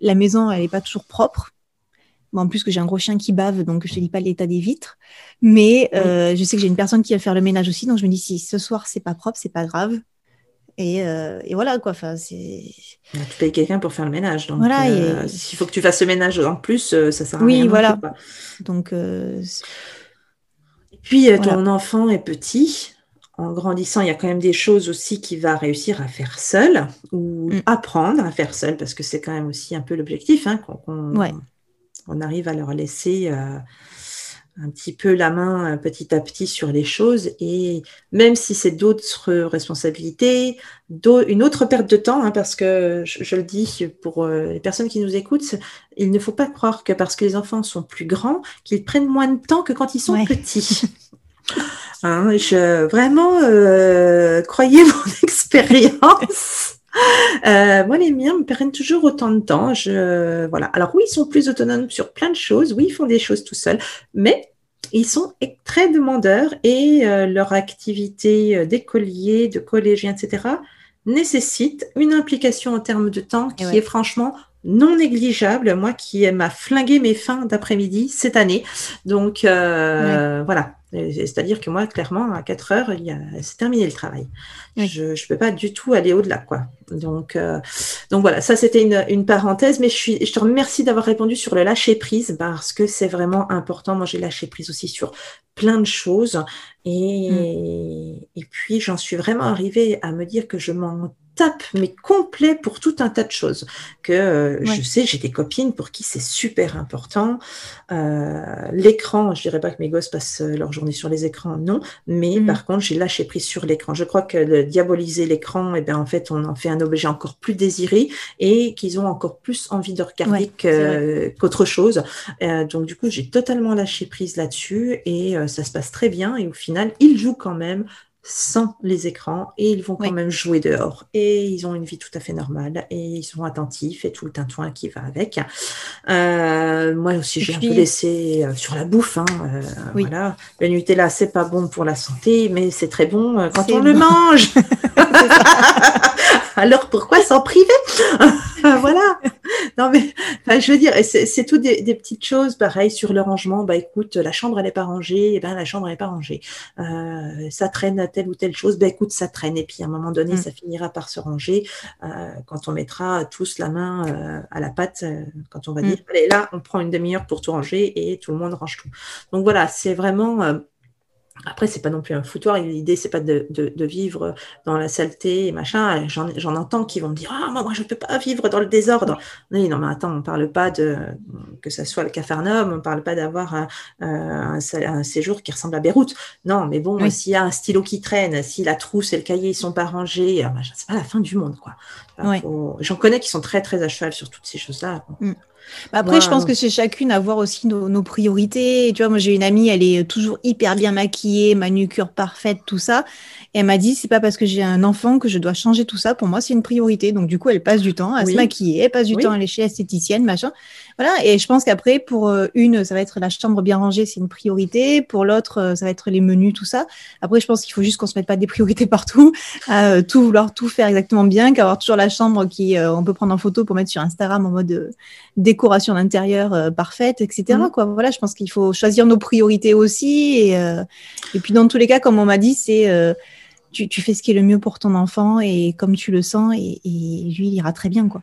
la maison, elle n'est pas toujours propre en plus que j'ai un gros chien qui bave, donc je ne te dis pas l'état des vitres. Mais euh, je sais que j'ai une personne qui va faire le ménage aussi, donc je me dis si ce soir c'est pas propre, c'est pas grave. Et, euh, voilà quoi. Enfin, c'est. Tu payes quelqu'un pour faire le ménage, donc. Voilà. Euh, s'il faut que tu fasses le ménage en plus, ça sert à oui, rien. Oui, voilà. donc. Et puis ton enfant est petit. En grandissant, il y a quand même des choses aussi qu'il va réussir à faire seul ou mm. apprendre à faire seul, parce que c'est quand même aussi un peu l'objectif, hein, qu'on on arrive à leur laisser euh, un petit peu la main euh, petit à petit sur les choses. Et même si c'est d'autres responsabilités, une autre perte de temps, hein, parce que je, le dis pour euh, les personnes qui nous écoutent, il ne faut pas croire que parce que les enfants sont plus grands, qu'ils prennent moins de temps que quand ils sont petits. Hein, je, vraiment, croyez mon expérience. Euh, moi, les miens me prennent toujours autant de temps. Je, voilà. Alors oui, ils sont plus autonomes sur plein de choses. Oui, ils font des choses tout seuls, mais ils sont très demandeurs et euh, leur activité euh, d'écolier, de collégien, etc., nécessite une implication en termes de temps qui est franchement non négligeable. Moi qui m'a flingué mes fins d'après-midi cette année. Donc voilà, c'est-à-dire que moi, clairement, à 4 heures, c'est terminé le travail. Je ne peux pas du tout aller au-delà. quoi. Donc, euh, donc voilà, ça c'était une, parenthèse, mais je, suis, je te remercie d'avoir répondu sur le lâcher-prise parce que c'est vraiment important. Moi, j'ai lâché prise aussi sur plein de choses. Et, mm. et puis, j'en suis vraiment arrivée à me dire que je m'en tape, mais complet pour tout un tas de choses. Que euh, je sais, j'ai des copines pour qui c'est super important. Euh, l'écran, je dirais pas que mes gosses passent leur journée sur les écrans, non, mais mmh. par contre, j'ai lâché prise sur l'écran. Je crois que diaboliser l'écran, et eh bien, en fait, on en fait un objet encore plus désiré et qu'ils ont encore plus envie de regarder qu'autre chose. Euh, donc, du coup, j'ai totalement lâché prise là-dessus et ça se passe très bien. Et au final, ils jouent quand même sans les écrans et ils vont quand même jouer dehors. Et ils ont une vie tout à fait normale et ils sont attentifs et tout le tintouin qui va avec. Euh, moi aussi, j'ai un peu laissé euh, sur la bouffe. Hein, euh, voilà. Le Nutella, c'est pas bon pour la santé, mais c'est très bon quand on le mange. Alors pourquoi s'en priver? Voilà. Non mais je veux dire, c'est tout des, petites choses. Pareil sur le rangement. Bah écoute, la chambre elle n'est pas rangée. Et eh ben la chambre n'est pas rangée. Euh, ça traîne à telle ou telle chose. Bah écoute, ça traîne. Et puis à un moment donné, mm. ça finira par se ranger euh, quand on mettra tous la main euh, à la pâte. quand on va mm. dire allez là, on prend une demi-heure pour tout ranger et tout le monde range tout. Donc voilà, c'est vraiment après, c'est pas non plus un foutoir. L'idée, c'est pas de, vivre dans la saleté et machin. J'en entends qui vont me dire Ah, moi, je ne peux pas vivre dans le désordre. Oui, non, mais attends, on parle pas de que ça soit le cafarnaum, on parle pas d'avoir un, séjour qui ressemble à Beyrouth. Non, mais bon, s'il y a un stylo qui traîne, si la trousse et le cahier ils sont pas rangés, bah, c'est pas la fin du monde, quoi. J'en connais qui sont très, très à cheval sur toutes ces choses-là. Mm. Bah, après, je pense que c'est chacune à voir aussi nos, priorités. Tu vois, moi, j'ai une amie, elle est toujours hyper bien maquillée, manucure parfaite, tout ça. Et elle m'a dit, c'est pas parce que j'ai un enfant que je dois changer tout ça. Pour moi, c'est une priorité. Donc, du coup, elle passe du temps à se maquiller, elle passe du temps à aller chez l'esthéticienne, machin. Voilà. Et je pense qu'après, pour euh, une, ça va être la chambre bien rangée, c'est une priorité. Pour l'autre, euh, ça va être les menus, tout ça. Après, je pense qu'il faut juste qu'on se mette pas des priorités partout, à euh, tout vouloir tout faire exactement bien, qu'avoir toujours la chambre qui, on peut prendre en photo pour mettre sur Instagram en mode décoration d'intérieur parfaite, etc. Mmh. Quoi. Voilà, je pense qu'il faut choisir nos priorités aussi. Et, et puis, dans tous les cas, comme on m'a dit, c'est tu, fais ce qui est le mieux pour ton enfant et comme tu le sens, et, lui, il ira très bien, quoi.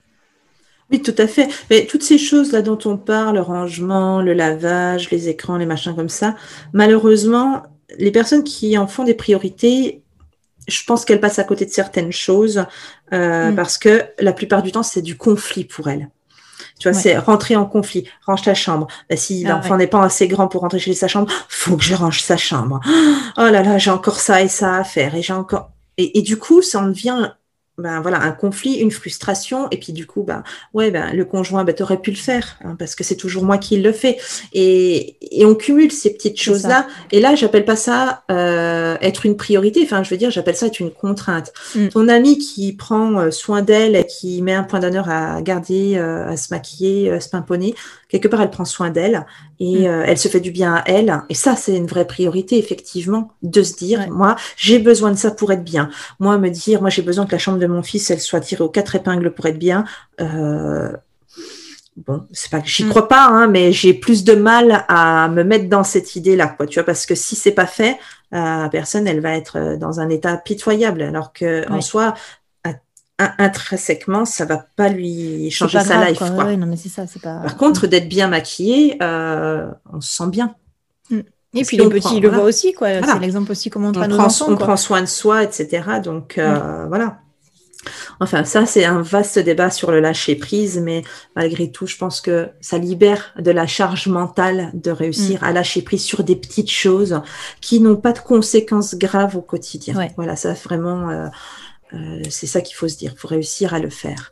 Oui, tout à fait. Mais toutes ces choses-là dont on parle, le rangement, le lavage, les écrans, les machins comme ça, malheureusement, les personnes qui en font des priorités, je pense qu'elles passent à côté de certaines choses euh, mm. parce que la plupart du temps, c'est du conflit pour elles. Tu vois, c'est rentrer en conflit. Range ta chambre. Bah, si ah, l'enfant n'est pas assez grand pour rentrer chez sa chambre, faut que je range sa chambre. Oh là là, j'ai encore ça et ça à faire. Et j'ai encore. Et, et, du coup, ça en devient ben voilà un conflit, une frustration et puis du coup ben ouais ben le conjoint ben t'aurais pu le faire hein, parce que c'est toujours moi qui le fais. Et, et on cumule ces petites choses là et là j'appelle pas ça euh, être une priorité. Enfin je veux dire j'appelle ça être une contrainte. Mm. ton ami qui prend euh, soin d'elle qui met un point d'honneur à garder euh, à se maquiller à se pimponner quelque part elle prend soin d'elle et mm. elle se fait du bien à elle et ça c'est une vraie priorité effectivement de se dire moi j'ai besoin de ça pour être bien moi me dire moi j'ai besoin que la chambre de mon fils, elle soit tirée aux quatre épingles pour être bien. Euh, bon, c'est pas que j'y mm. crois pas, hein, mais j'ai plus de mal à me mettre dans cette idée-là, quoi. Tu vois, parce que si c'est pas fait, la personne, elle va être dans un état pitoyable, alors que en soi, intrinsèquement, ça va pas lui changer sa life. Par contre, d'être bien maquillée, euh, on se sent bien. Mm. Et puis les petits le voient aussi, quoi. C'est l'exemple aussi comment on, on, prend, on prend soin de soi, etc. Donc euh, mm. voilà. Enfin, ça, c'est un vaste débat sur le lâcher prise, mais malgré tout, je pense que ça libère de la charge mentale de réussir mm. à lâcher prise sur des petites choses qui n'ont pas de conséquences graves au quotidien. Voilà, ça vraiment, euh, euh, c'est ça qu'il faut se dire. Il faut réussir à le faire.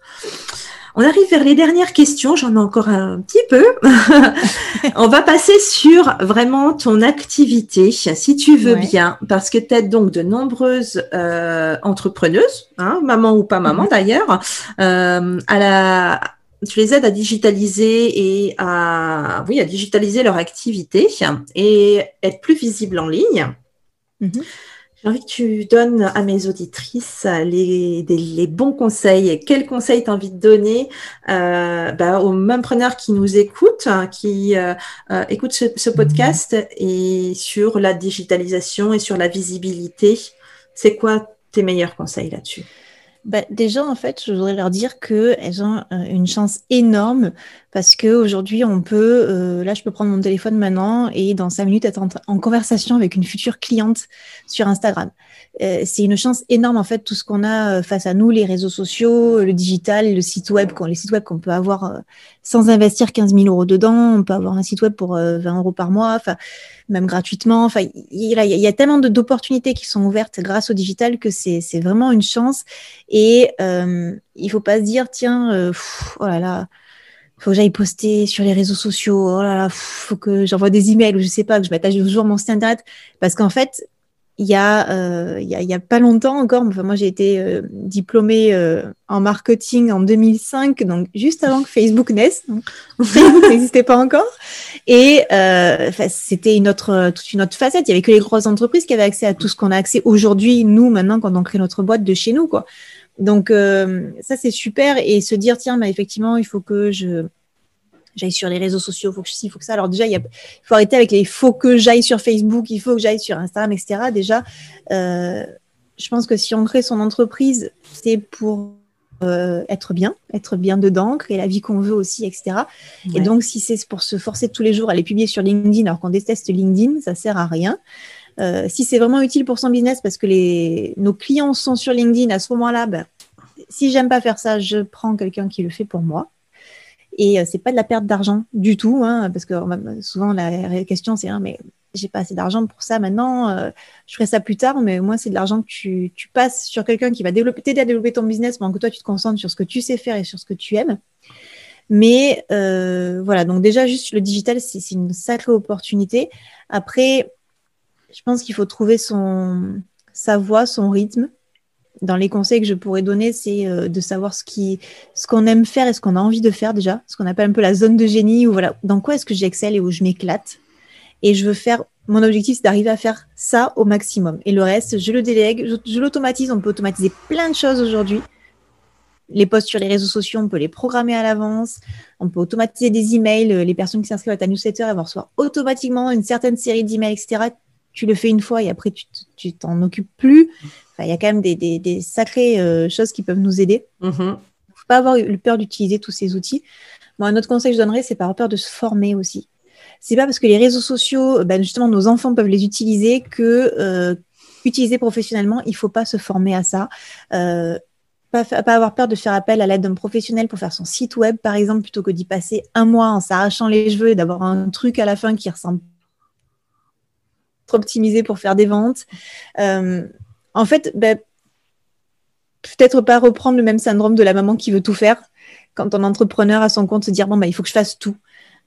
On arrive vers les dernières questions, j'en ai encore un petit peu. On va passer sur vraiment ton activité, si tu veux bien, parce que tu aides donc de nombreuses euh, entrepreneuses, hein, maman ou pas maman mhm. d'ailleurs, euh, à la tu les aides à digitaliser et à oui à digitaliser leur activité et être plus visible en ligne. Mhm. J'ai envie que tu donnes à mes auditrices les, les bons conseils. Quels conseils tu as envie de donner euh, bah, aux preneurs qui nous écoutent, hein, qui euh, euh, écoutent ce, ce, podcast et sur la digitalisation et sur la visibilité? C'est quoi tes meilleurs conseils là-dessus? Bah, déjà, en fait, je voudrais leur dire qu'elles ont euh, une chance énorme parce qu'aujourd'hui, on peut, euh, là, je peux prendre mon téléphone maintenant et dans cinq minutes être en, conversation avec une future cliente sur Instagram. Euh, c'est une chance énorme, en fait, tout ce qu'on a face à nous, les réseaux sociaux, le digital, le site web, les sites web qu'on peut avoir sans investir 15 000 euros dedans. On peut avoir un site web pour 20 euros par mois. Enfin, même gratuitement. Enfin, il y, a tellement d'opportunités qui sont ouvertes grâce au digital que c'est vraiment une chance. Et euh, il faut pas se dire, tiens, euh, oh là là, faut que j'aille poster sur les réseaux sociaux. Oh là là, faut que j'envoie des emails ou je sais pas, que je mette à jour mon site internet. Parce qu'en fait, il y, a, euh, il, y a, il y a pas longtemps encore, enfin, moi j'ai été euh, diplômée euh, en marketing en 2005, donc juste avant que Facebook naisse. Donc, Facebook n'existait pas encore. Et c'était une autre, toute une autre facette. Il y avait que les grosses entreprises qui avaient accès à tout ce qu'on a accès aujourd'hui, nous, maintenant, quand on crée notre boîte de chez nous. Quoi. Donc ça, c'est super. Et se dire, tiens, mais effectivement, il faut que je j'aille sur les réseaux sociaux, il faut que je il faut que ça. Alors déjà, il, faut arrêter avec les il faut que j'aille sur Facebook, il faut que j'aille sur Instagram, etc. Déjà, euh, je pense que si on crée son entreprise, c'est pour euh, être bien, être bien dedans, créer la vie qu'on veut aussi, etc. Et donc, si c'est pour se forcer tous les jours à les publier sur LinkedIn alors qu'on déteste LinkedIn, ça sert à rien. Euh, si c'est vraiment utile pour son business parce que les, nos clients sont sur LinkedIn à ce moment-là, ben, si j'aime pas faire ça, je prends quelqu'un qui le fait pour moi. Et euh, c'est pas de la perte d'argent du tout, hein, parce que souvent la question c'est hein, mais j'ai pas assez d'argent pour ça maintenant, euh, je ferai ça plus tard, mais moi c'est de l'argent que tu, passes sur quelqu'un qui va t'aider à développer ton business pendant que toi tu te concentres sur ce que tu sais faire et sur ce que tu aimes. Mais euh, voilà, donc déjà juste le digital c'est une sacrée opportunité. Après, je pense qu'il faut trouver son sa voie, son rythme dans les conseils que je pourrais donner, c'est euh, de savoir ce qu'on aime faire et ce qu'on a envie de faire déjà, ce qu'on appelle un peu la zone de génie, ou voilà, dans quoi est-ce que j'excelle et où je m'éclate. Et je veux faire, mon objectif, c'est d'arriver à faire ça au maximum. Et le reste, je le délègue, je, l'automatise. On peut automatiser plein de choses aujourd'hui. Les posts sur les réseaux sociaux, on peut les programmer à l'avance. On peut automatiser des emails. Les personnes qui s'inscrivent à ta newsletter, elles vont recevoir automatiquement une certaine série d'emails, etc. Tu le fais une fois et après, tu t'en occupes plus il y a quand même des, des, sacrées euh, choses qui peuvent nous aider. Il mm-hmm. ne faut pas avoir eu peur d'utiliser tous ces outils. Moi, un autre conseil que je donnerais, c'est par peur de se former aussi. C'est pas parce que les réseaux sociaux, ben justement, nos enfants peuvent les utiliser que euh, utiliser professionnellement, il faut pas se former à ça. Euh, pas, pas, avoir peur de faire appel à l'aide d'un professionnel pour faire son site web, par exemple, plutôt que d'y passer un mois en s'arrachant les cheveux et d'avoir un truc à la fin qui ressemble trop optimisé pour faire des ventes. Euh, en fait, ben, peut-être pas reprendre le même syndrome de la maman qui veut tout faire. Quand un entrepreneur a son compte, se dire bon, ben, il faut que je fasse tout.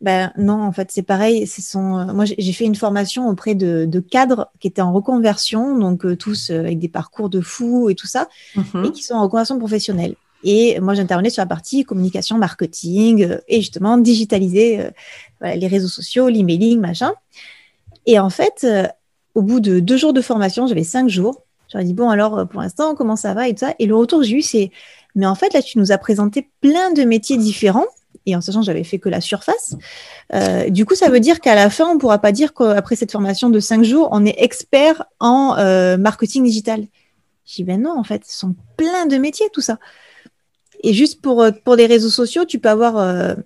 Ben, non, en fait, c'est pareil. C'est son... Euh, moi, j'ai fait une formation auprès de, cadres qui étaient en reconversion, donc euh, tous euh, avec des parcours de fous et tout ça, mhm. et qui sont en reconversion professionnelle. Et moi, j'intervenais sur la partie communication, marketing et justement digitaliser les réseaux sociaux, l'emailing, machin. Et en fait, au bout de deux jours de formation, j'avais cinq jours, J'aurais dit, bon, alors euh, pour l'instant, comment ça va et tout ça. Et le retour que j'ai eu, c'est, mais en fait, là, tu nous as présenté plein de métiers différents. Et en sachant que j'avais fait que la surface. Euh, du coup, ça veut dire qu'à la fin, on ne pourra pas dire qu'après cette formation de cinq jours, on est expert en euh, marketing digital. J'ai dit, ben non, en fait, ce sont plein de métiers, tout ça. Et juste pour, pour des réseaux sociaux, tu peux avoir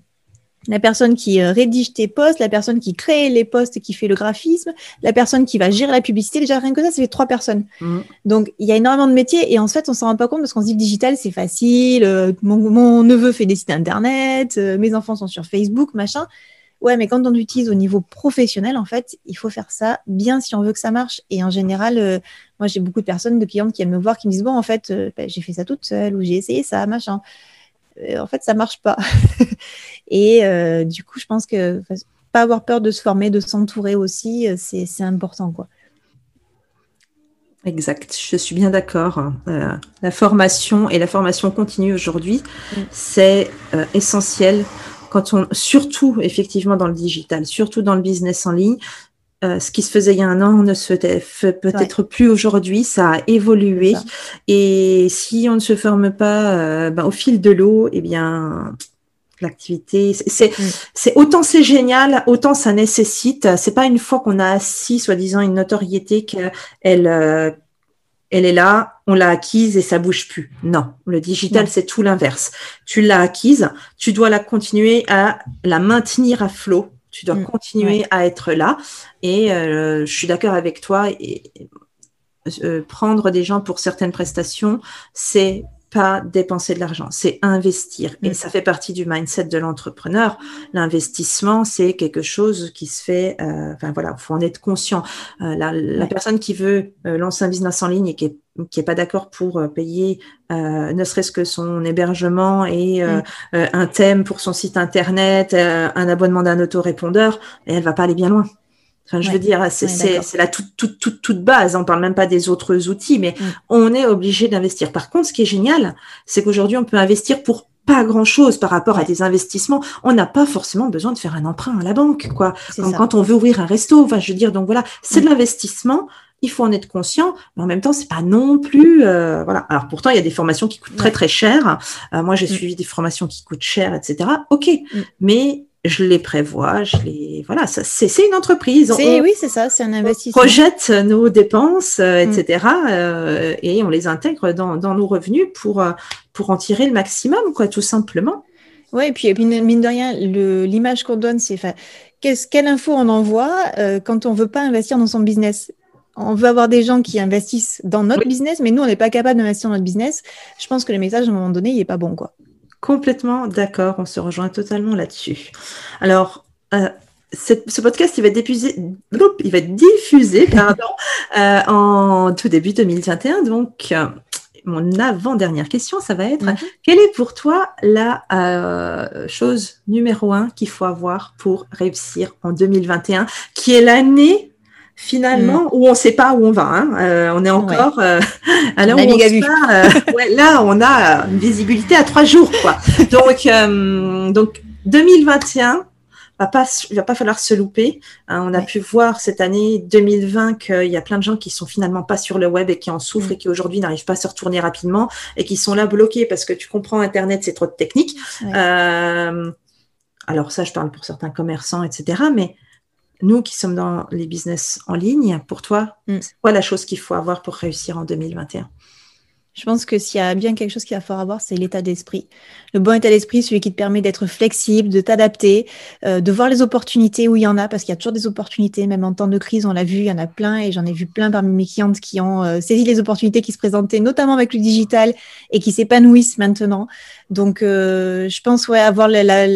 la personne qui euh, rédige tes posts, la personne qui crée les posts et qui fait le graphisme, la personne qui va gérer la publicité. Déjà, rien que ça, ça fait trois personnes. Mmh. Donc, il y a énormément de métiers et en fait, on s'en rend pas compte parce qu'on se dit le digital, c'est facile. Euh, mon, neveu fait des sites internet, euh, mes enfants sont sur Facebook, machin. Ouais, mais quand on utilise au niveau professionnel, en fait, il faut faire ça bien si on veut que ça marche. Et en général, moi, j'ai beaucoup de personnes, de clientes qui viennent me voir, qui me disent, bon, en fait, bah, j'ai fait ça toute seule ou j'ai essayé ça, machin. Euh, en fait, ça marche pas. et euh, du coup, je pense que pas avoir peur de se former, de s'entourer aussi, euh, c'est important, quoi. Exact, je suis bien d'accord. la formation et la formation continue aujourd'hui, mm. c'est essentiel quand on, surtout effectivement dans le digital, surtout dans le business en ligne, euh, ce qui se faisait il y a un an ne se fait peut-être plus aujourd'hui, ça a évolué. Et si on ne se forme pas euh, ben, au fil de l'eau, eh bien, l'activité, c'est mm. c'est autant c'est génial, autant ça nécessite. C'est pas une fois qu'on a assis, soi-disant, une notoriété qu'elle euh, elle est là, on l'a acquise et ça bouge plus. Non, le digital, c'est tout l'inverse. Tu l'as acquise, tu dois la continuer à la maintenir à flot tu dois mm. continuer à être là. Et euh, je suis d'accord avec toi. Et, euh, prendre des gens pour certaines prestations, c'est pas dépenser de l'argent, c'est investir. Et mm. ça fait partie du mindset de l'entrepreneur. L'investissement, c'est quelque chose qui se fait, euh, enfin voilà, faut en être conscient. Euh, la, la personne qui veut euh, lancer un business en ligne et qui est qui est pas d'accord pour euh, payer ne serait-ce que son hébergement et mm. un thème pour son site internet, un abonnement d'un autorépondeur, et elle va pas aller bien loin Enfin, je veux dire, c'est la toute, toute, toute, toute base. On parle même pas des autres outils, mais mm. on est obligé d'investir. Par contre, ce qui est génial, c'est qu'aujourd'hui, on peut investir pour pas grand chose par rapport à des investissements. On n'a pas forcément besoin de faire un emprunt à la banque, quoi. Comme quand on veut ouvrir un resto. Enfin, je veux dire, donc voilà, c'est de mm. l'investissement. Il faut en être conscient, mais en même temps, c'est pas non plus, euh, voilà. Alors pourtant, il y a des formations qui coûtent très très cher. Euh, moi, j'ai mm. suivi des formations qui coûtent cher, etc. Ok, mais je les prévois, je les voilà, c'est une entreprise. oui, c'est ça, c'est un investissement. On projette nos dépenses, etc. Euh, mm. euh, et on les intègre dans, dans nos revenus pour euh, pour en tirer le maximum, quoi, tout simplement. Oui, et puis mine de rien, l'image qu'on donne, c'est qu'est-ce quelle info on envoie quand on veut pas investir dans son business? On veut avoir des gens qui investissent dans notre business, mais nous, on n'est pas capable d'investir dans notre business. Je pense que le message, à un moment donné, il est pas bon, quoi. Complètement d'accord, on se rejoint totalement là-dessus. Alors, euh, ce podcast, il va, il va être diffusé pardon, euh, en tout début 2021. Donc, euh, mon avant-dernière question, ça va être mhm. quelle est pour toi la chose numéro un qu'il faut avoir pour réussir en 2021, qui est l'année finalement, mm. où on ne sait pas où on va. Hein. Euh, on est encore euh, à l'heure où on euh, ouais, là, on a une visibilité à trois jours, quoi. Donc, donc 2021 va pas, il va pas falloir se louper. Hein. on a pu voir cette année 2020 qu'il y a plein de gens qui sont finalement pas sur le web et qui en souffrent et qui aujourd'hui n'arrivent pas à se retourner rapidement et qui sont là bloqués parce que tu comprends Internet, c'est trop de technique. alors ça, je parle pour certains commerçants, etc. Mais nous qui sommes dans les business en ligne, pour toi, mm. c'est quoi la chose qu'il faut avoir pour réussir en 2021 je pense que s'il y a bien quelque chose qu'il va falloir avoir, c'est l'état d'esprit. Le bon état d'esprit, celui qui te permet d'être flexible, de t'adapter, euh, de voir les opportunités où il y en a, parce qu'il y a toujours des opportunités, même en temps de crise, on l'a vu, il y en a plein, et j'en ai vu plein parmi mes clientes qui ont euh, saisi les opportunités qui se présentaient, notamment avec le digital, et qui s'épanouissent maintenant. Donc, euh, je pense, ouais, avoir la,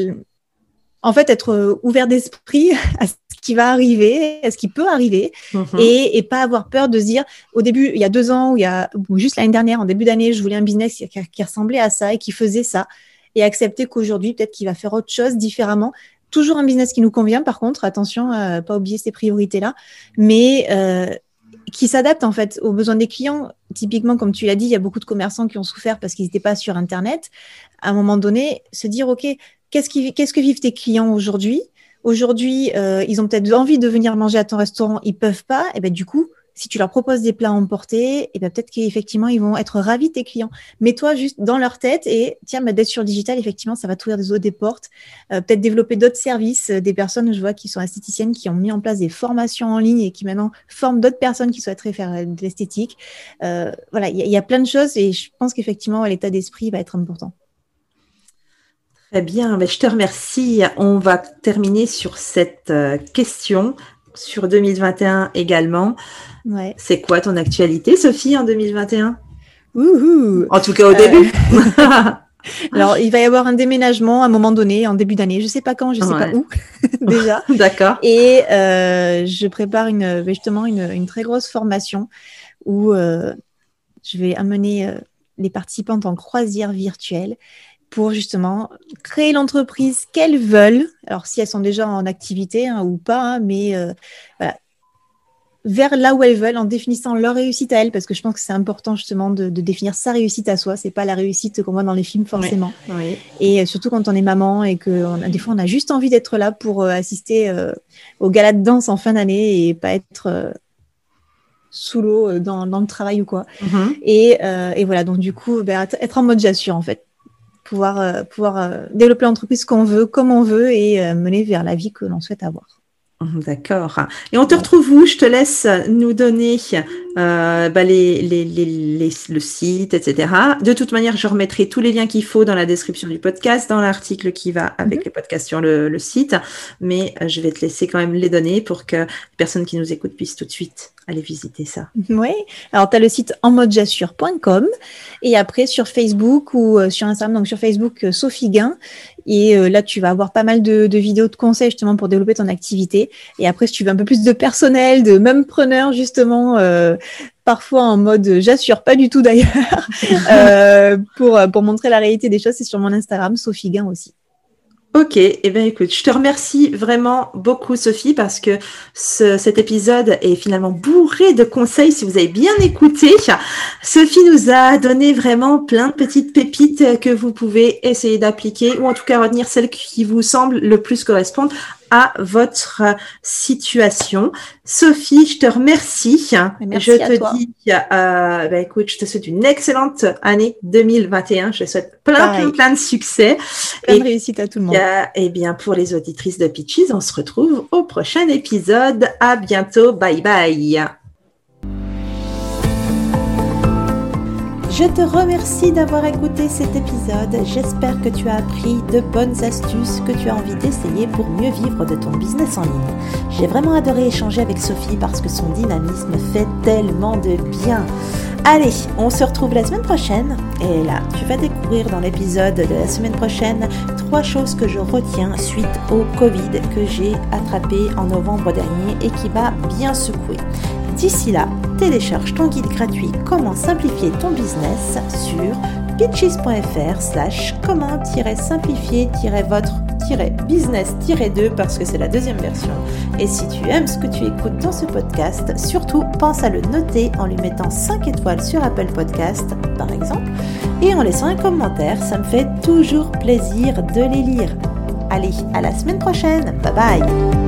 en fait, être ouvert d'esprit à qui va arriver, est ce qui peut arriver, mhm. et, et, pas avoir peur de se dire, au début, il y a deux ans, ou, il y a, ou juste l'année dernière, en début d'année, je voulais un business qui, qui, ressemblait à ça et qui faisait ça, et accepter qu'aujourd'hui, peut-être qu'il va faire autre chose différemment. Toujours un business qui nous convient, par contre, attention à pas oublier ces priorités-là, mais euh, qui s'adapte en fait aux besoins des clients. Typiquement, comme tu l'as dit, il y a beaucoup de commerçants qui ont souffert parce qu'ils n'étaient pas sur Internet. À un moment donné, se dire, OK, qu'est-ce, que vivent tes clients aujourd'hui? Aujourd'hui, euh, ils ont peut-être envie de venir manger à ton restaurant, ils peuvent pas. Et ben du coup, si tu leur proposes des plats emportés, et ben peut-être qu'effectivement ils vont être ravis tes clients. Mets-toi juste dans leur tête et tiens, ma sur le digital, effectivement, ça va t'ouvrir des, des portes. Euh, peut-être développer d'autres services. Euh, des personnes, je vois, qui sont esthéticiennes, qui ont mis en place des formations en ligne et qui maintenant forment d'autres personnes qui souhaiteraient faire de l'esthétique. voilà, il y, a plein de choses et je pense qu'effectivement l'état d'esprit va être important. Très bien, mais je te remercie. On va terminer sur cette euh, question sur 2021 également. Ouais. C'est quoi ton actualité, Sophie, en 2021 En tout cas, au début. Alors, il va y avoir un déménagement à un moment donné, en début d'année. Je ne sais pas quand, je ne sais pas où, déjà. D'accord. Et euh, je prépare une, justement une, une, très grosse formation où euh, je vais amener les participantes en croisière virtuelle pour justement créer l'entreprise qu'elles veulent. Alors, si elles sont déjà en activité hein, ou pas, hein, mais euh, voilà, vers là où elles veulent en définissant leur réussite à elles, parce que je pense que c'est important justement de, définir sa réussite à soi. C'est pas la réussite qu'on voit dans les films forcément. Et euh, surtout quand on est maman et que des fois on a juste envie d'être là pour euh, assister au gala de danse en fin d'année et pas être sous l'eau dans, le travail ou quoi. Mm-hmm. et, voilà, donc du coup, ben, être en mode j'assure en fait pouvoir, euh, pouvoir euh, développer l'entreprise qu'on veut, comme on veut et euh, mener vers la vie que l'on souhaite avoir. Mmh, d'accord. Et on te retrouve où? Je te laisse nous donner euh, bah les, les, les, le site, etc. De toute manière, je remettrai tous les liens qu'il faut dans la description du podcast, dans l'article qui va avec mmh. le podcast sur le, le site. Mais je vais te laisser quand même les données pour que les personnes qui nous écoutent puissent tout de suite aller visiter ça. Oui, alors tu as le site enmodejassure.com et après sur Facebook ou euh, sur Instagram, donc sur Facebook, euh, Sophie Guin. Et euh, là, tu vas avoir pas mal de, vidéos de conseils justement pour développer ton activité. Et après, si tu veux un peu plus de personnel, de même preneur justement, parfois en mode j'assure pas du tout d'ailleurs, pour, pour montrer la réalité des choses, c'est sur mon Instagram, Sophie Guin aussi. Ok, et eh bien écoute, je te remercie vraiment beaucoup Sophie parce que cet épisode est finalement bourré de conseils si vous avez bien écouté. Sophie nous a donné vraiment plein de petites pépites que vous pouvez essayer d'appliquer ou en tout cas retenir celles qui vous semblent le plus correspondre à votre situation. Sophie, je te remercie. Merci je te dis, euh, ben écoute, je te souhaite une excellente année 2021. Je te souhaite plein, plein, plein de succès. Plein et de réussite à tout le monde. et bien, pour les auditrices de Pitches, on se retrouve au prochain épisode. À bientôt. Bye bye. Je te remercie d'avoir écouté cet épisode. J'espère que tu as appris de bonnes astuces que tu as envie d'essayer pour mieux vivre de ton business en ligne. J'ai vraiment adoré échanger avec Sophie parce que son dynamisme fait tellement de bien. Allez, on se retrouve la semaine prochaine. Et là, tu vas découvrir dans l'épisode de la semaine prochaine trois choses que je retiens suite au Covid que j'ai attrapé en novembre dernier et qui m'a bien secoué. D'ici là, télécharge ton guide gratuit Comment simplifier ton business sur pitches.fr slash comment-simplifier-votre business-2 parce que c'est la deuxième version. Et si tu aimes ce que tu écoutes dans ce podcast, surtout pense à le noter en lui mettant 5 étoiles sur Apple Podcast par exemple et en laissant un commentaire, ça me fait toujours plaisir de les lire. Allez, à la semaine prochaine, bye bye